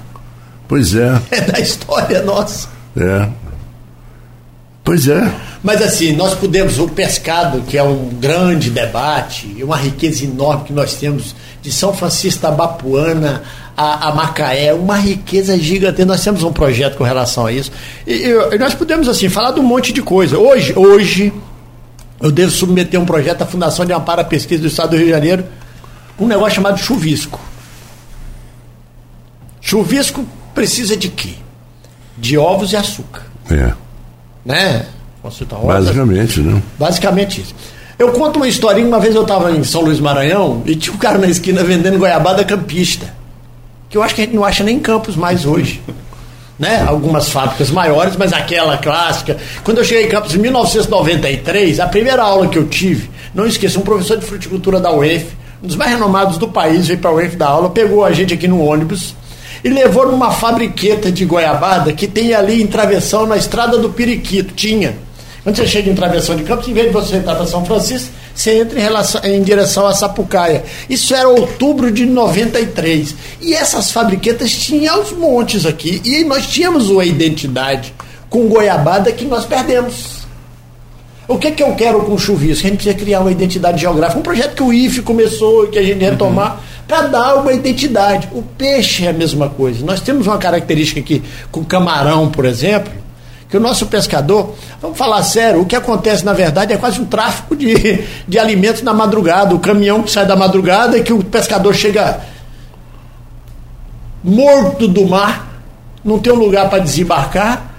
Pois é. É da história nossa. É. Pois é. Mas assim, nós podemos, o pescado, que é um grande debate, e uma riqueza enorme que nós temos de São Francisco da Bapuana a, a, Macaé, uma riqueza gigante. Nós temos um projeto com relação a isso. E, e, nós podemos, assim, falar de um monte de coisa. Hoje, hoje, eu devo submeter um projeto à Fundação de Amparo à Pesquisa do Estado do Rio de Janeiro, um negócio chamado chuvisco. Chuvisco precisa de quê? De ovos e açúcar. É. Né? Basicamente, né? Basicamente isso. Eu conto uma historinha, uma vez eu estava em São Luís Maranhão e tinha um cara na esquina vendendo goiabada campista. Que eu acho que a gente não acha nem em Campos mais hoje. Né? Algumas fábricas maiores, mas aquela clássica. Quando eu cheguei em Campos em 1993, a primeira aula que eu tive, não esqueça, um professor de fruticultura da UEF, um dos mais renomados do país, veio para a UEF dar aula, pegou a gente aqui no ônibus e levou numa fabriqueta de goiabada que tem ali em travessão na estrada do Periquito. Tinha Quando você chega em Travessão de Campos, em vez de você entrar para São Francisco, você entra em, relação, em direção a Sapucaia. Isso era outubro de 93. E essas fabriquetas tinham os montes aqui. E nós tínhamos uma identidade com goiabada que nós perdemos. O que, que eu quero com o chuvisco? A gente precisa criar uma identidade geográfica. Um projeto que o IFE começou e que a gente retomar uhum. para dar uma identidade. O peixe é a mesma coisa. Nós temos uma característica aqui com camarão, por exemplo, que o nosso pescador, vamos falar sério, o que acontece na verdade é quase um tráfico de, de alimentos na madrugada. O caminhão que sai da madrugada e que o pescador chega morto do mar, não tem um lugar para desembarcar,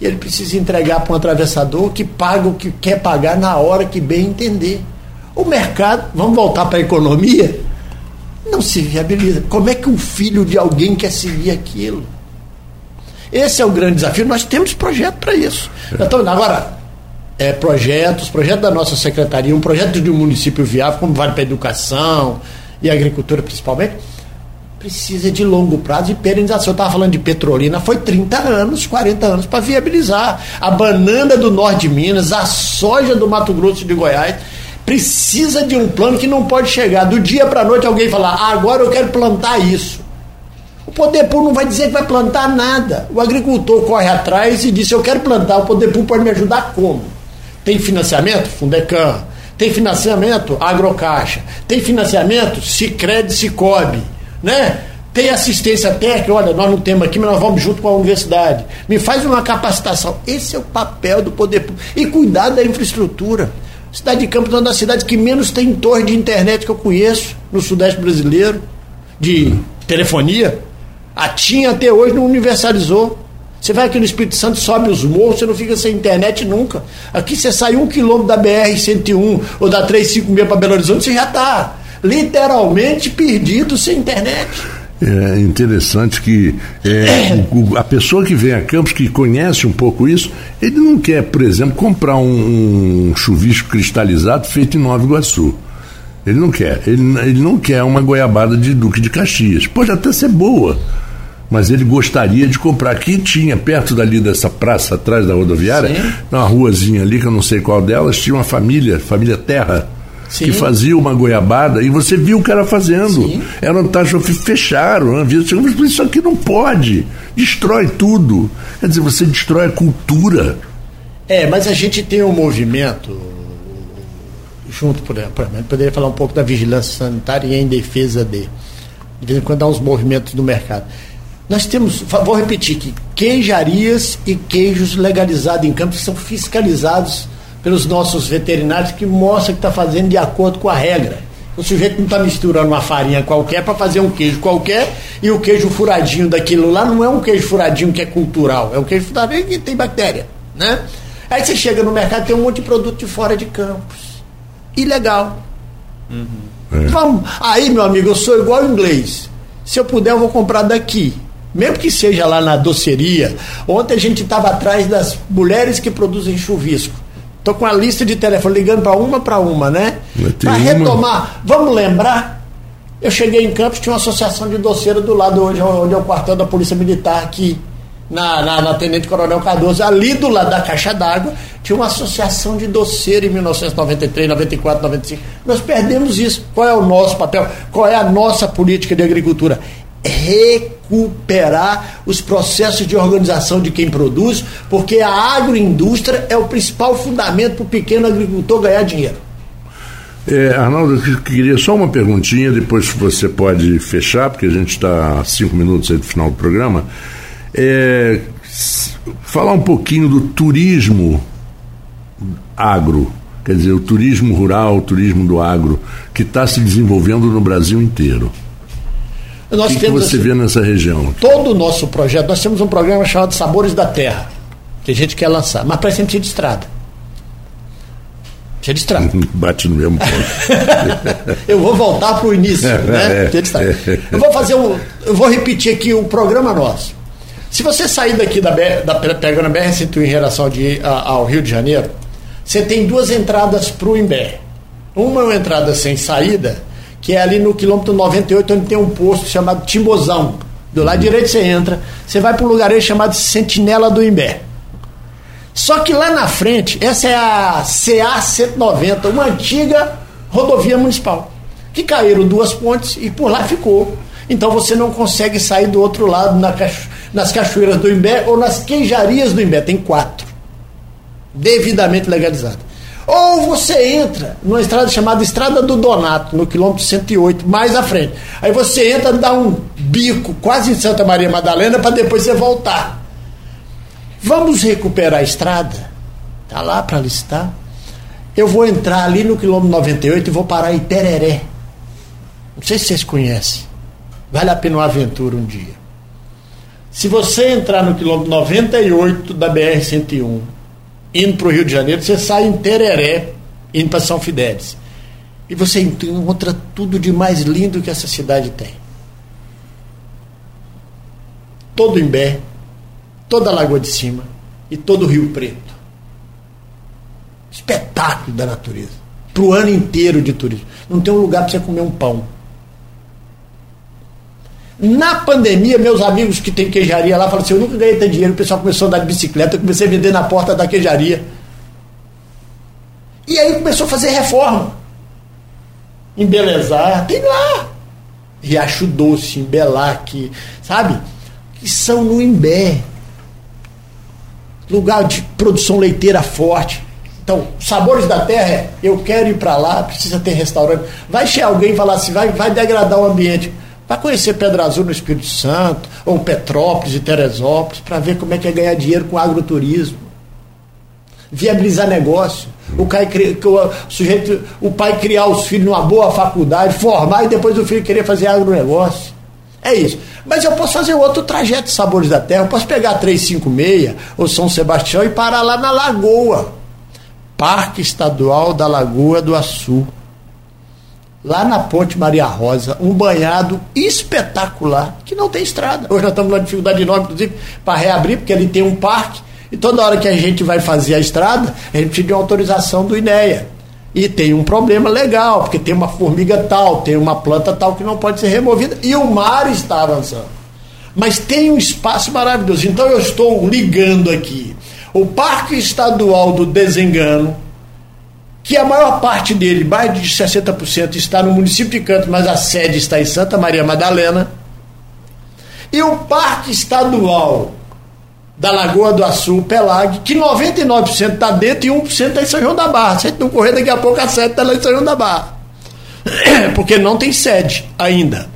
e ele precisa entregar para um atravessador que paga o que quer pagar na hora que bem entender. O mercado, vamos voltar para a economia, não se viabiliza. Como é que um filho de alguém quer seguir aquilo? Esse é o grande desafio. Nós temos projeto para isso. Então, agora, é, projetos, projeto da nossa secretaria, um projeto de um município viável, como vale para a educação e agricultura principalmente, precisa de longo prazo e perenização. Eu estava falando de Petrolina, foi 30 anos, 40 anos para viabilizar. A banana do norte de Minas, a soja do Mato Grosso de Goiás, precisa de um plano que não pode chegar do dia para a noite alguém falar, ah, agora eu quero plantar isso. O poder público não vai dizer que vai plantar nada. O agricultor corre atrás e diz: Eu quero plantar, o poder público pode me ajudar como? Tem financiamento? Fundecam. Tem financiamento? Agrocaixa. Tem financiamento? Cicred, Cicobi. Né? Tem assistência técnica, olha, nós não temos aqui, mas nós vamos junto com a universidade. Me faz uma capacitação. Esse é o papel do poder público. E cuidar da infraestrutura. Cidade de Campos é uma das cidades que menos tem torre de internet que eu conheço no Sudeste brasileiro, de telefonia. A TIM até hoje não universalizou. Você vai aqui no Espírito Santo, sobe os morros, você não fica sem internet nunca. Aqui você sai um quilômetro da BR-101 ou da 356 para Belo Horizonte, você já está literalmente perdido sem internet. É interessante que é, o, a pessoa que vem a Campos, que conhece um pouco isso, ele não quer, por exemplo, comprar um, um chuvisco cristalizado feito em Nova Iguaçu. Ele não quer. Ele, ele não quer uma goiabada de Duque de Caxias. Pode até ser boa, mas ele gostaria de comprar. Aqui tinha, perto dali dessa praça, atrás da rodoviária, Sim. uma ruazinha ali, que eu não sei qual delas, tinha uma família, família Terra, Sim. que fazia uma goiabada, e você viu o cara fazendo. Sim. Era um taxa, fecharam, né? isso aqui não pode, destrói tudo. Quer dizer, você destrói a cultura. É, mas a gente tem um movimento junto, por exemplo, poderia falar um pouco da vigilância sanitária e em defesa de. De vez em quando há uns movimentos no mercado. Nós temos, vou repetir que queijarias e queijos legalizados em Campos são fiscalizados pelos nossos veterinários que mostram que está fazendo de acordo com a regra. O sujeito não está misturando uma farinha qualquer para fazer um queijo qualquer e o queijo furadinho daquilo lá não é um queijo furadinho que é cultural, é um queijo furadinho que tem bactéria, né? Aí você chega no mercado tem um monte de produto de fora de Campos ilegal. Uhum. É. Vamos. Aí, meu amigo, eu sou igual inglês. Se eu puder, eu vou comprar daqui. Mesmo que seja lá na doceria. Ontem a gente estava atrás das mulheres que produzem chuvisco. Estou com a lista de telefone ligando para uma para uma, né? Para retomar, vamos lembrar. Eu cheguei em Campos, tinha uma associação de doceira do lado hoje, onde é o quartel da Polícia Militar aqui na, na, na, Tenente Coronel Cardoso, ali do lado da Caixa d'Água, tinha uma associação de doceiro em 1993, 94, 95. Nós perdemos isso. Qual é o nosso papel? Qual é a nossa política de agricultura? Recuperar os processos de organização de quem produz, porque a agroindústria é o principal fundamento para o pequeno agricultor ganhar dinheiro. É, Arnaldo, eu queria só uma perguntinha, depois você pode fechar, porque a gente está cinco minutos aí do final do programa. É, falar um pouquinho do turismo agro, quer dizer, o turismo rural, o turismo do agro, que está se desenvolvendo no Brasil inteiro. Nós o que, que você assim, vê nessa região? Todo o nosso projeto, nós temos um programa chamado Sabores da Terra, que a gente quer lançar, mas parece sempre de estrada. Cheio de estrada. Bate no mesmo ponto. eu vou voltar para o início, é, né? É, de estrada. Eu vou fazer um. Eu vou repetir aqui o programa nosso. Se você sair daqui da, da pegando a BR-101 em relação de, a, ao Rio de Janeiro, você tem duas entradas para o Imbé. Uma é uma entrada sem saída, que é ali no quilômetro 98, onde tem um posto chamado Timbozão. Do lado direito você entra, você vai para um lugar aí chamado Sentinela do Imbé. Só que lá na frente, essa é a CA 190, uma antiga rodovia municipal, que caíram duas pontes e por lá ficou. Então você não consegue sair do outro lado na nas cachoeiras do Imbé ou nas queijarias do Imbé. Tem quatro. Devidamente legalizadas. Ou você entra numa estrada chamada Estrada do Donato, no quilômetro 108, mais à frente. Aí você entra, dá um bico quase em Santa Maria Madalena para depois você voltar. Vamos recuperar a estrada? Tá lá para listar. Eu vou entrar ali no quilômetro 98 e vou parar em Tereré. Não sei se vocês conhecem. Vale a pena uma aventura um dia. Se você entrar no quilômetro 98 da BR-101 indo para o Rio de Janeiro, você sai em Tereré, indo para São Fidélis. E você encontra tudo de mais lindo que essa cidade tem. Todo Imbé, toda a Lagoa de Cima e todo o Rio Preto. Espetáculo da natureza. Para o ano inteiro de turismo. Não tem um lugar para você comer um pão. Na pandemia, meus amigos que tem queijaria lá falaram assim: eu nunca ganhei tanto dinheiro. O pessoal começou a andar de bicicleta, eu comecei a vender na porta da queijaria. E aí começou a fazer reforma. Embelezar, tem lá. Riacho Doce, Embelac, sabe? Que são no Imbé. Lugar de produção leiteira forte. Então, sabores da terra é, eu quero ir para lá, precisa ter restaurante. Vai chegar alguém e falar assim, vai, vai degradar o ambiente. Vai conhecer Pedra Azul no Espírito Santo, ou Petrópolis e Teresópolis, para ver como é que é ganhar dinheiro com agroturismo. Viabilizar negócio. O, o, sujeito, o pai criar os filhos numa boa faculdade, formar e depois o filho querer fazer agronegócio. É isso. Mas eu posso fazer outro trajeto de Sabores da Terra. Eu posso pegar 356 ou São Sebastião e parar lá na Lagoa. Parque Estadual da Lagoa do Açu lá na Ponte Maria Rosa, um banhado espetacular, que não tem estrada. Hoje nós estamos numa dificuldade enorme, inclusive, para reabrir, porque ali tem um parque, e toda hora que a gente vai fazer a estrada, a gente precisa de uma autorização do INEA. E tem um problema legal, porque tem uma formiga tal, tem uma planta tal que não pode ser removida, e o mar está avançando. Mas tem um espaço maravilhoso. Então eu estou ligando aqui o Parque Estadual do Desengano, que a maior parte dele, mais de 60%, está no município de Cantos, mas a sede está em Santa Maria Madalena. E o Parque Estadual da Lagoa do Açu, Pelag, que 99% está dentro e 1% está em São João da Barra. Se a gente não correr, daqui a pouco a sede está lá em São João da Barra. Porque não tem sede ainda.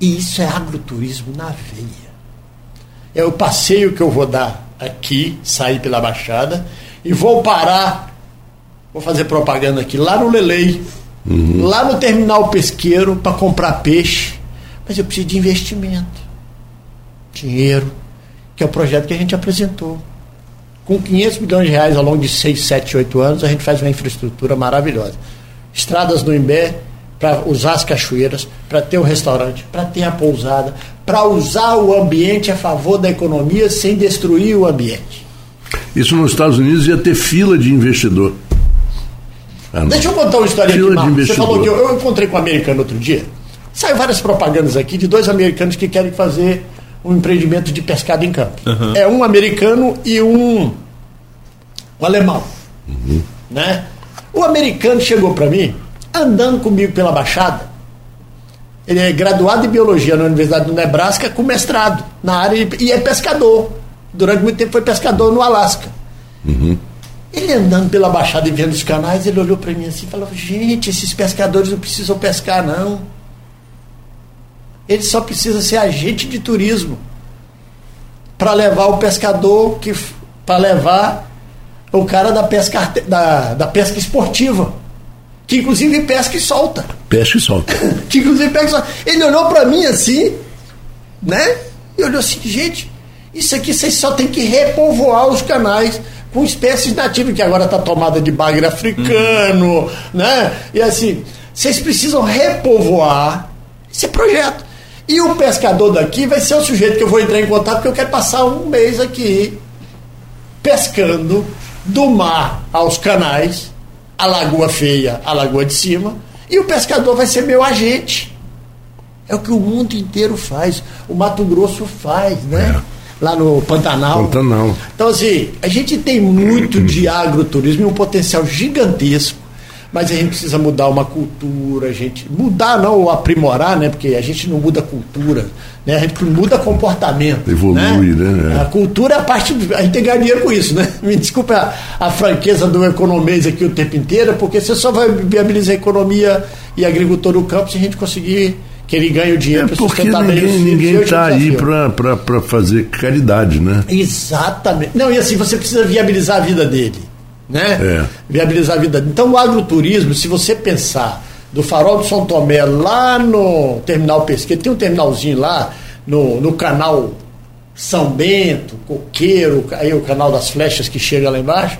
E isso é agroturismo na veia. É o passeio que eu vou dar aqui, sair pela Baixada, e vou parar vou fazer propaganda aqui, lá no Lelei, uhum. lá no terminal pesqueiro para comprar peixe. Mas eu preciso de investimento, dinheiro, que é o projeto que a gente apresentou. Com 500 milhões de reais ao longo de 6, 7, 8 anos, a gente faz uma infraestrutura maravilhosa. Estradas no Imbé, para usar as cachoeiras, para ter o um restaurante, para ter a pousada, para usar o ambiente a favor da economia sem destruir o ambiente. Isso nos Estados Unidos ia ter fila de investidor. Ah, Deixa eu contar uma história Fila aqui, Você falou que eu, eu, encontrei com um americano outro dia. Saiu várias propagandas aqui de dois americanos que querem fazer um empreendimento de pescado em campo. Uhum. É um americano e um, um alemão. Uhum. Né? O americano chegou para mim, andando comigo pela Baixada. Ele é graduado em biologia na Universidade do Nebraska, com mestrado na área e é pescador. Durante muito tempo foi pescador no Alasca. Uhum. Ele andando pela Baixada e vendo os canais, ele olhou para mim assim e falou: Gente, esses pescadores não precisam pescar, não. Eles só precisam ser agente de turismo para levar o pescador, que para levar o cara da pesca, da, da pesca esportiva, que inclusive pesca e solta. Pesca e solta. que inclusive pesca e solta. Ele olhou para mim assim, né? E olhou assim: Gente, isso aqui vocês só tem que repovoar os canais com espécies nativas, que agora está tomada de bagre africano, né? E assim, vocês precisam repovoar esse projeto. E o pescador daqui vai ser o sujeito que eu vou entrar em contato, porque eu quero passar um mês aqui pescando do mar aos canais, a Lagoa Feia, a Lagoa de Cima, e o pescador vai ser meu agente. É o que o mundo inteiro faz, o Mato Grosso faz, né? É. lá no Pantanal. Pantanal. Então, assim, a gente tem muito de agroturismo e um potencial gigantesco, mas a gente precisa mudar uma cultura, a gente. Mudar não, aprimorar, né? Porque a gente não muda cultura, né? A gente muda comportamento. Evolui, né? né? A cultura é a parte. A gente tem que ganhar dinheiro com isso, né? Me desculpe a, a franqueza do economês aqui o tempo inteiro, porque você só vai viabilizar a economia e a agricultura no campo se a gente conseguir que ele ganhe o dinheiro é para porque ninguém ninguém está aí para fazer caridade, né? Exatamente. Não, e assim, você precisa viabilizar a vida dele, né? É. Viabilizar a vida dele. Então, o agroturismo, se você pensar do farol do São Tomé lá no terminal pesqueiro, tem um terminalzinho lá no, no canal São Bento, Coqueiro, aí o canal das flechas que chega lá embaixo.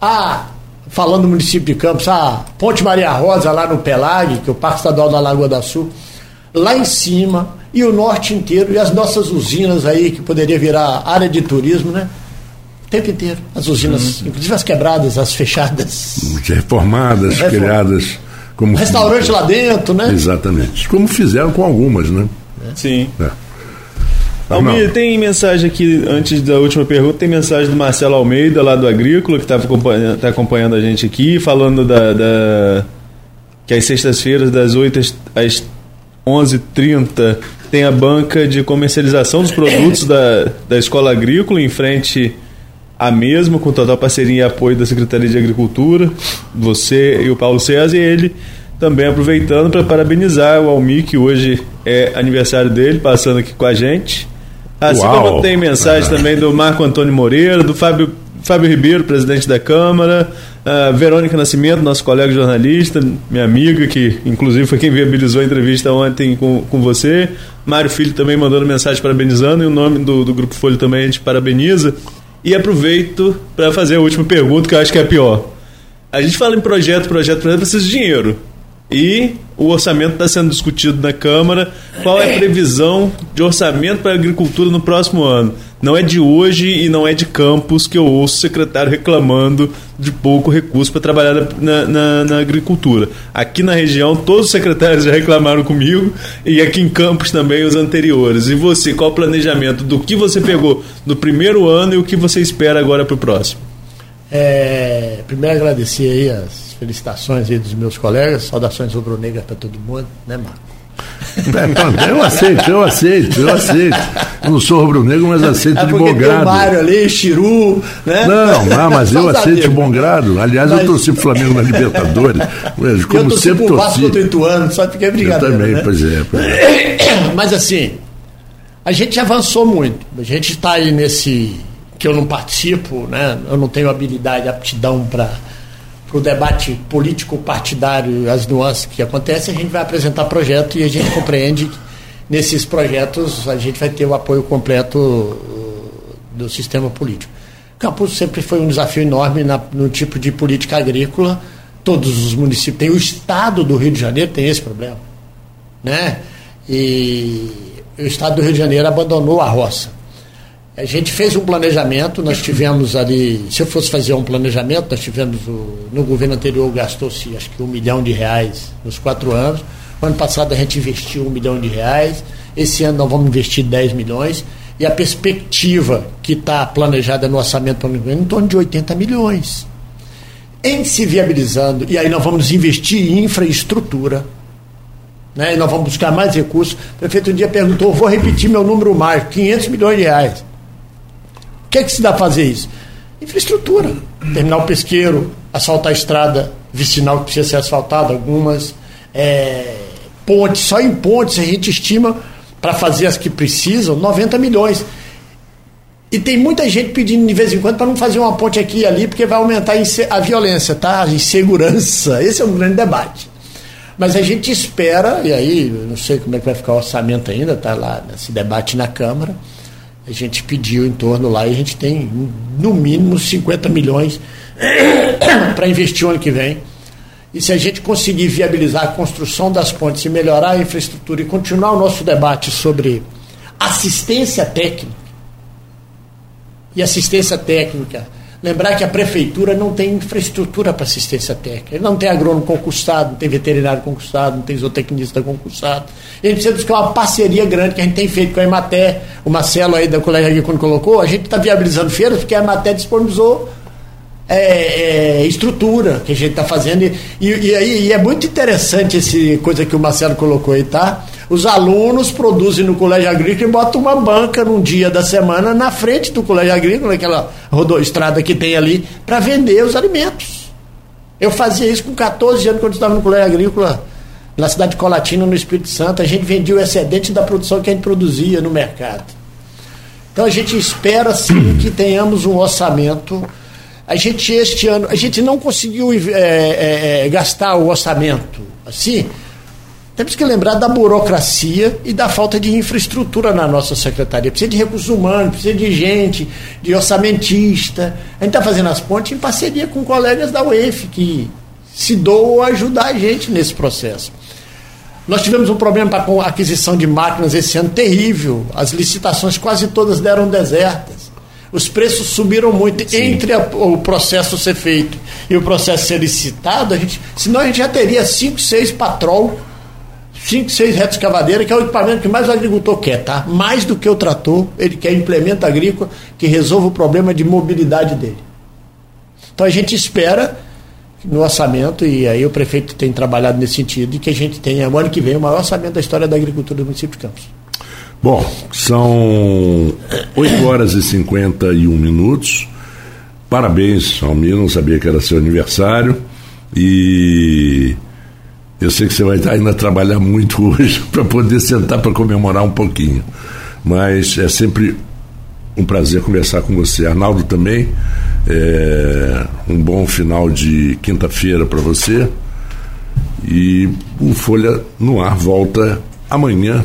Ah, falando do município de Campos, a Ponte Maria Rosa lá no Pelag, que é o Parque Estadual da Lagoa da Sul lá em cima e o norte inteiro e as nossas usinas aí que poderia virar área de turismo, né? O tempo inteiro. As usinas, uhum. inclusive as quebradas, as fechadas. Reformadas, Reform... criadas como. Restaurante lá dentro, né? Exatamente. Como fizeram com algumas, né? Sim. É. Almir, tem mensagem aqui, antes da última pergunta, tem mensagem do Marcelo Almeida, lá do Agrícola, que está acompanhando, tá acompanhando a gente aqui, falando da, da que às sextas-feiras, das 8 às 11h30 tem a banca de comercialização dos produtos da, da Escola Agrícola em frente à mesma, com total parceria e apoio da Secretaria de Agricultura, você e o Paulo César, e ele também aproveitando para parabenizar o Almi, que hoje é aniversário dele, passando aqui com a gente. Assim Uau. como tem mensagem também do Marco Antônio Moreira, do Fábio Fábio Ribeiro, presidente da Câmara, a Verônica Nascimento, nosso colega jornalista, minha amiga, que inclusive foi quem viabilizou a entrevista ontem com, com você. Mário Filho também mandando mensagem parabenizando, e o nome do, do Grupo Folha também a gente parabeniza. E aproveito para fazer a última pergunta, que eu acho que é a pior. A gente fala em projeto, projeto, projeto, precisa de dinheiro e o orçamento está sendo discutido na Câmara. Qual é a previsão de orçamento para a agricultura no próximo ano? Não é de hoje e não é de Campos que eu ouço o secretário reclamando de pouco recurso para trabalhar na, na, na, agricultura. Aqui na região, todos os secretários já reclamaram comigo e aqui em Campos também os anteriores. E você, qual o planejamento do que você pegou no primeiro ano e o que você espera agora para o próximo? É, primeiro agradecer aí as felicitações aí dos meus colegas, saudações rubro-negras para todo mundo, né, Marco? É, eu aceito, eu aceito, eu aceito. Não sou rubro-negro, mas aceito é de bom grado. Tem o Mário ali, Chiru, né? Não, não mas eu aceito de bom grado. Aliás, mas... eu torci pro Flamengo na Libertadores. Como eu sempre torci. Vasco Ituano, só fiquei brincando. Eu também, né? pois, é, pois é. Mas assim, a gente avançou muito. A gente está aí nesse que eu não participo, né? Eu não tenho habilidade, aptidão para para o debate político partidário, as nuances que acontecem, a gente vai apresentar projeto e a gente compreende que nesses projetos a gente vai ter o apoio completo uh, do sistema político. Campos sempre foi um desafio enorme na, no tipo de política agrícola. Todos os municípios têm, o estado do Rio de Janeiro tem esse problema. Né? E o estado do Rio de Janeiro abandonou a roça. A gente fez um planejamento, nós tivemos ali, se eu fosse fazer um planejamento, nós tivemos, o, no governo anterior gastou-se acho que um milhão de reais nos quatro anos. O ano passado a gente investiu um milhão de reais, esse ano nós vamos investir 10 milhões, e a perspectiva que está planejada no orçamento para o ano é em torno de 80 milhões. Em se viabilizando, e aí nós vamos investir em infraestrutura, né, e nós vamos buscar mais recursos. O prefeito um dia perguntou, vou repetir meu número mais, 500 milhões de reais que é que se dá a fazer isso? Infraestrutura. Terminal pesqueiro, asfaltar a estrada vicinal que precisa ser asfaltada, algumas. É, pontes, só em pontes a gente estima para fazer as que precisam 90 milhões. E tem muita gente pedindo de vez em quando para não fazer uma ponte aqui e ali, porque vai aumentar a violência, tá? A insegurança. Esse é um grande debate. Mas a gente espera, e aí, não sei como é que vai ficar o orçamento ainda, está lá nesse debate na Câmara a gente pediu em torno lá e a gente tem no mínimo 50 milhões para investir o ano que vem. E se a gente conseguir viabilizar a construção das pontes e melhorar a infraestrutura e continuar o nosso debate sobre assistência técnica, e assistência técnica Lembrar que a prefeitura não tem infraestrutura para assistência técnica. Ele não tem agrônomo concursado, não tem veterinário concursado, não tem zootecnista concursado. E a gente precisa buscar uma parceria grande que a gente tem feito com a Ematé, o Marcelo aí da aqui quando colocou, a gente está viabilizando feiras porque a Ematé disponibilizou é, é, estrutura que a gente está fazendo. E, e, aí, e é muito interessante essa coisa que o Marcelo colocou aí, tá? Os alunos produzem no colégio agrícola e botam uma banca num dia da semana na frente do colégio agrícola, aquela estrada que tem ali, para vender os alimentos. Eu fazia isso com 14 anos quando estava no colégio agrícola, na cidade de Colatina, no Espírito Santo. A gente vendia o excedente da produção que a gente produzia no mercado. Então a gente espera sim que tenhamos um orçamento. A gente este ano, a gente não conseguiu é, é, gastar o orçamento assim temos que lembrar da burocracia e da falta de infraestrutura na nossa secretaria. Precisa de recursos humanos, precisa de gente, de orçamentista. A gente está fazendo as pontes em parceria com colegas da UEF, que se doam a ajudar a gente nesse processo. Nós tivemos um problema com a aquisição de máquinas esse ano terrível. As licitações quase todas deram desertas. Os preços subiram muito Sim. entre a, o processo ser feito e o processo ser licitado. A gente, senão a gente já teria cinco, seis patrol 5, 6 retos cavadeira, que é o equipamento que mais o agricultor quer, tá? Mais do que o trator, ele quer implemento agrícola que resolva o problema de mobilidade dele. Então a gente espera no orçamento, e aí o prefeito tem trabalhado nesse sentido, e que a gente tenha, no ano que vem, o maior orçamento da história da agricultura do município de Campos. Bom, são 8 horas e 51 minutos. Parabéns, Almir, não sabia que era seu aniversário. E eu sei que você vai ainda trabalhar muito hoje para poder sentar para comemorar um pouquinho. Mas é sempre um prazer conversar com você. Arnaldo também. É, um bom final de quinta-feira para você. E o Folha no Ar volta amanhã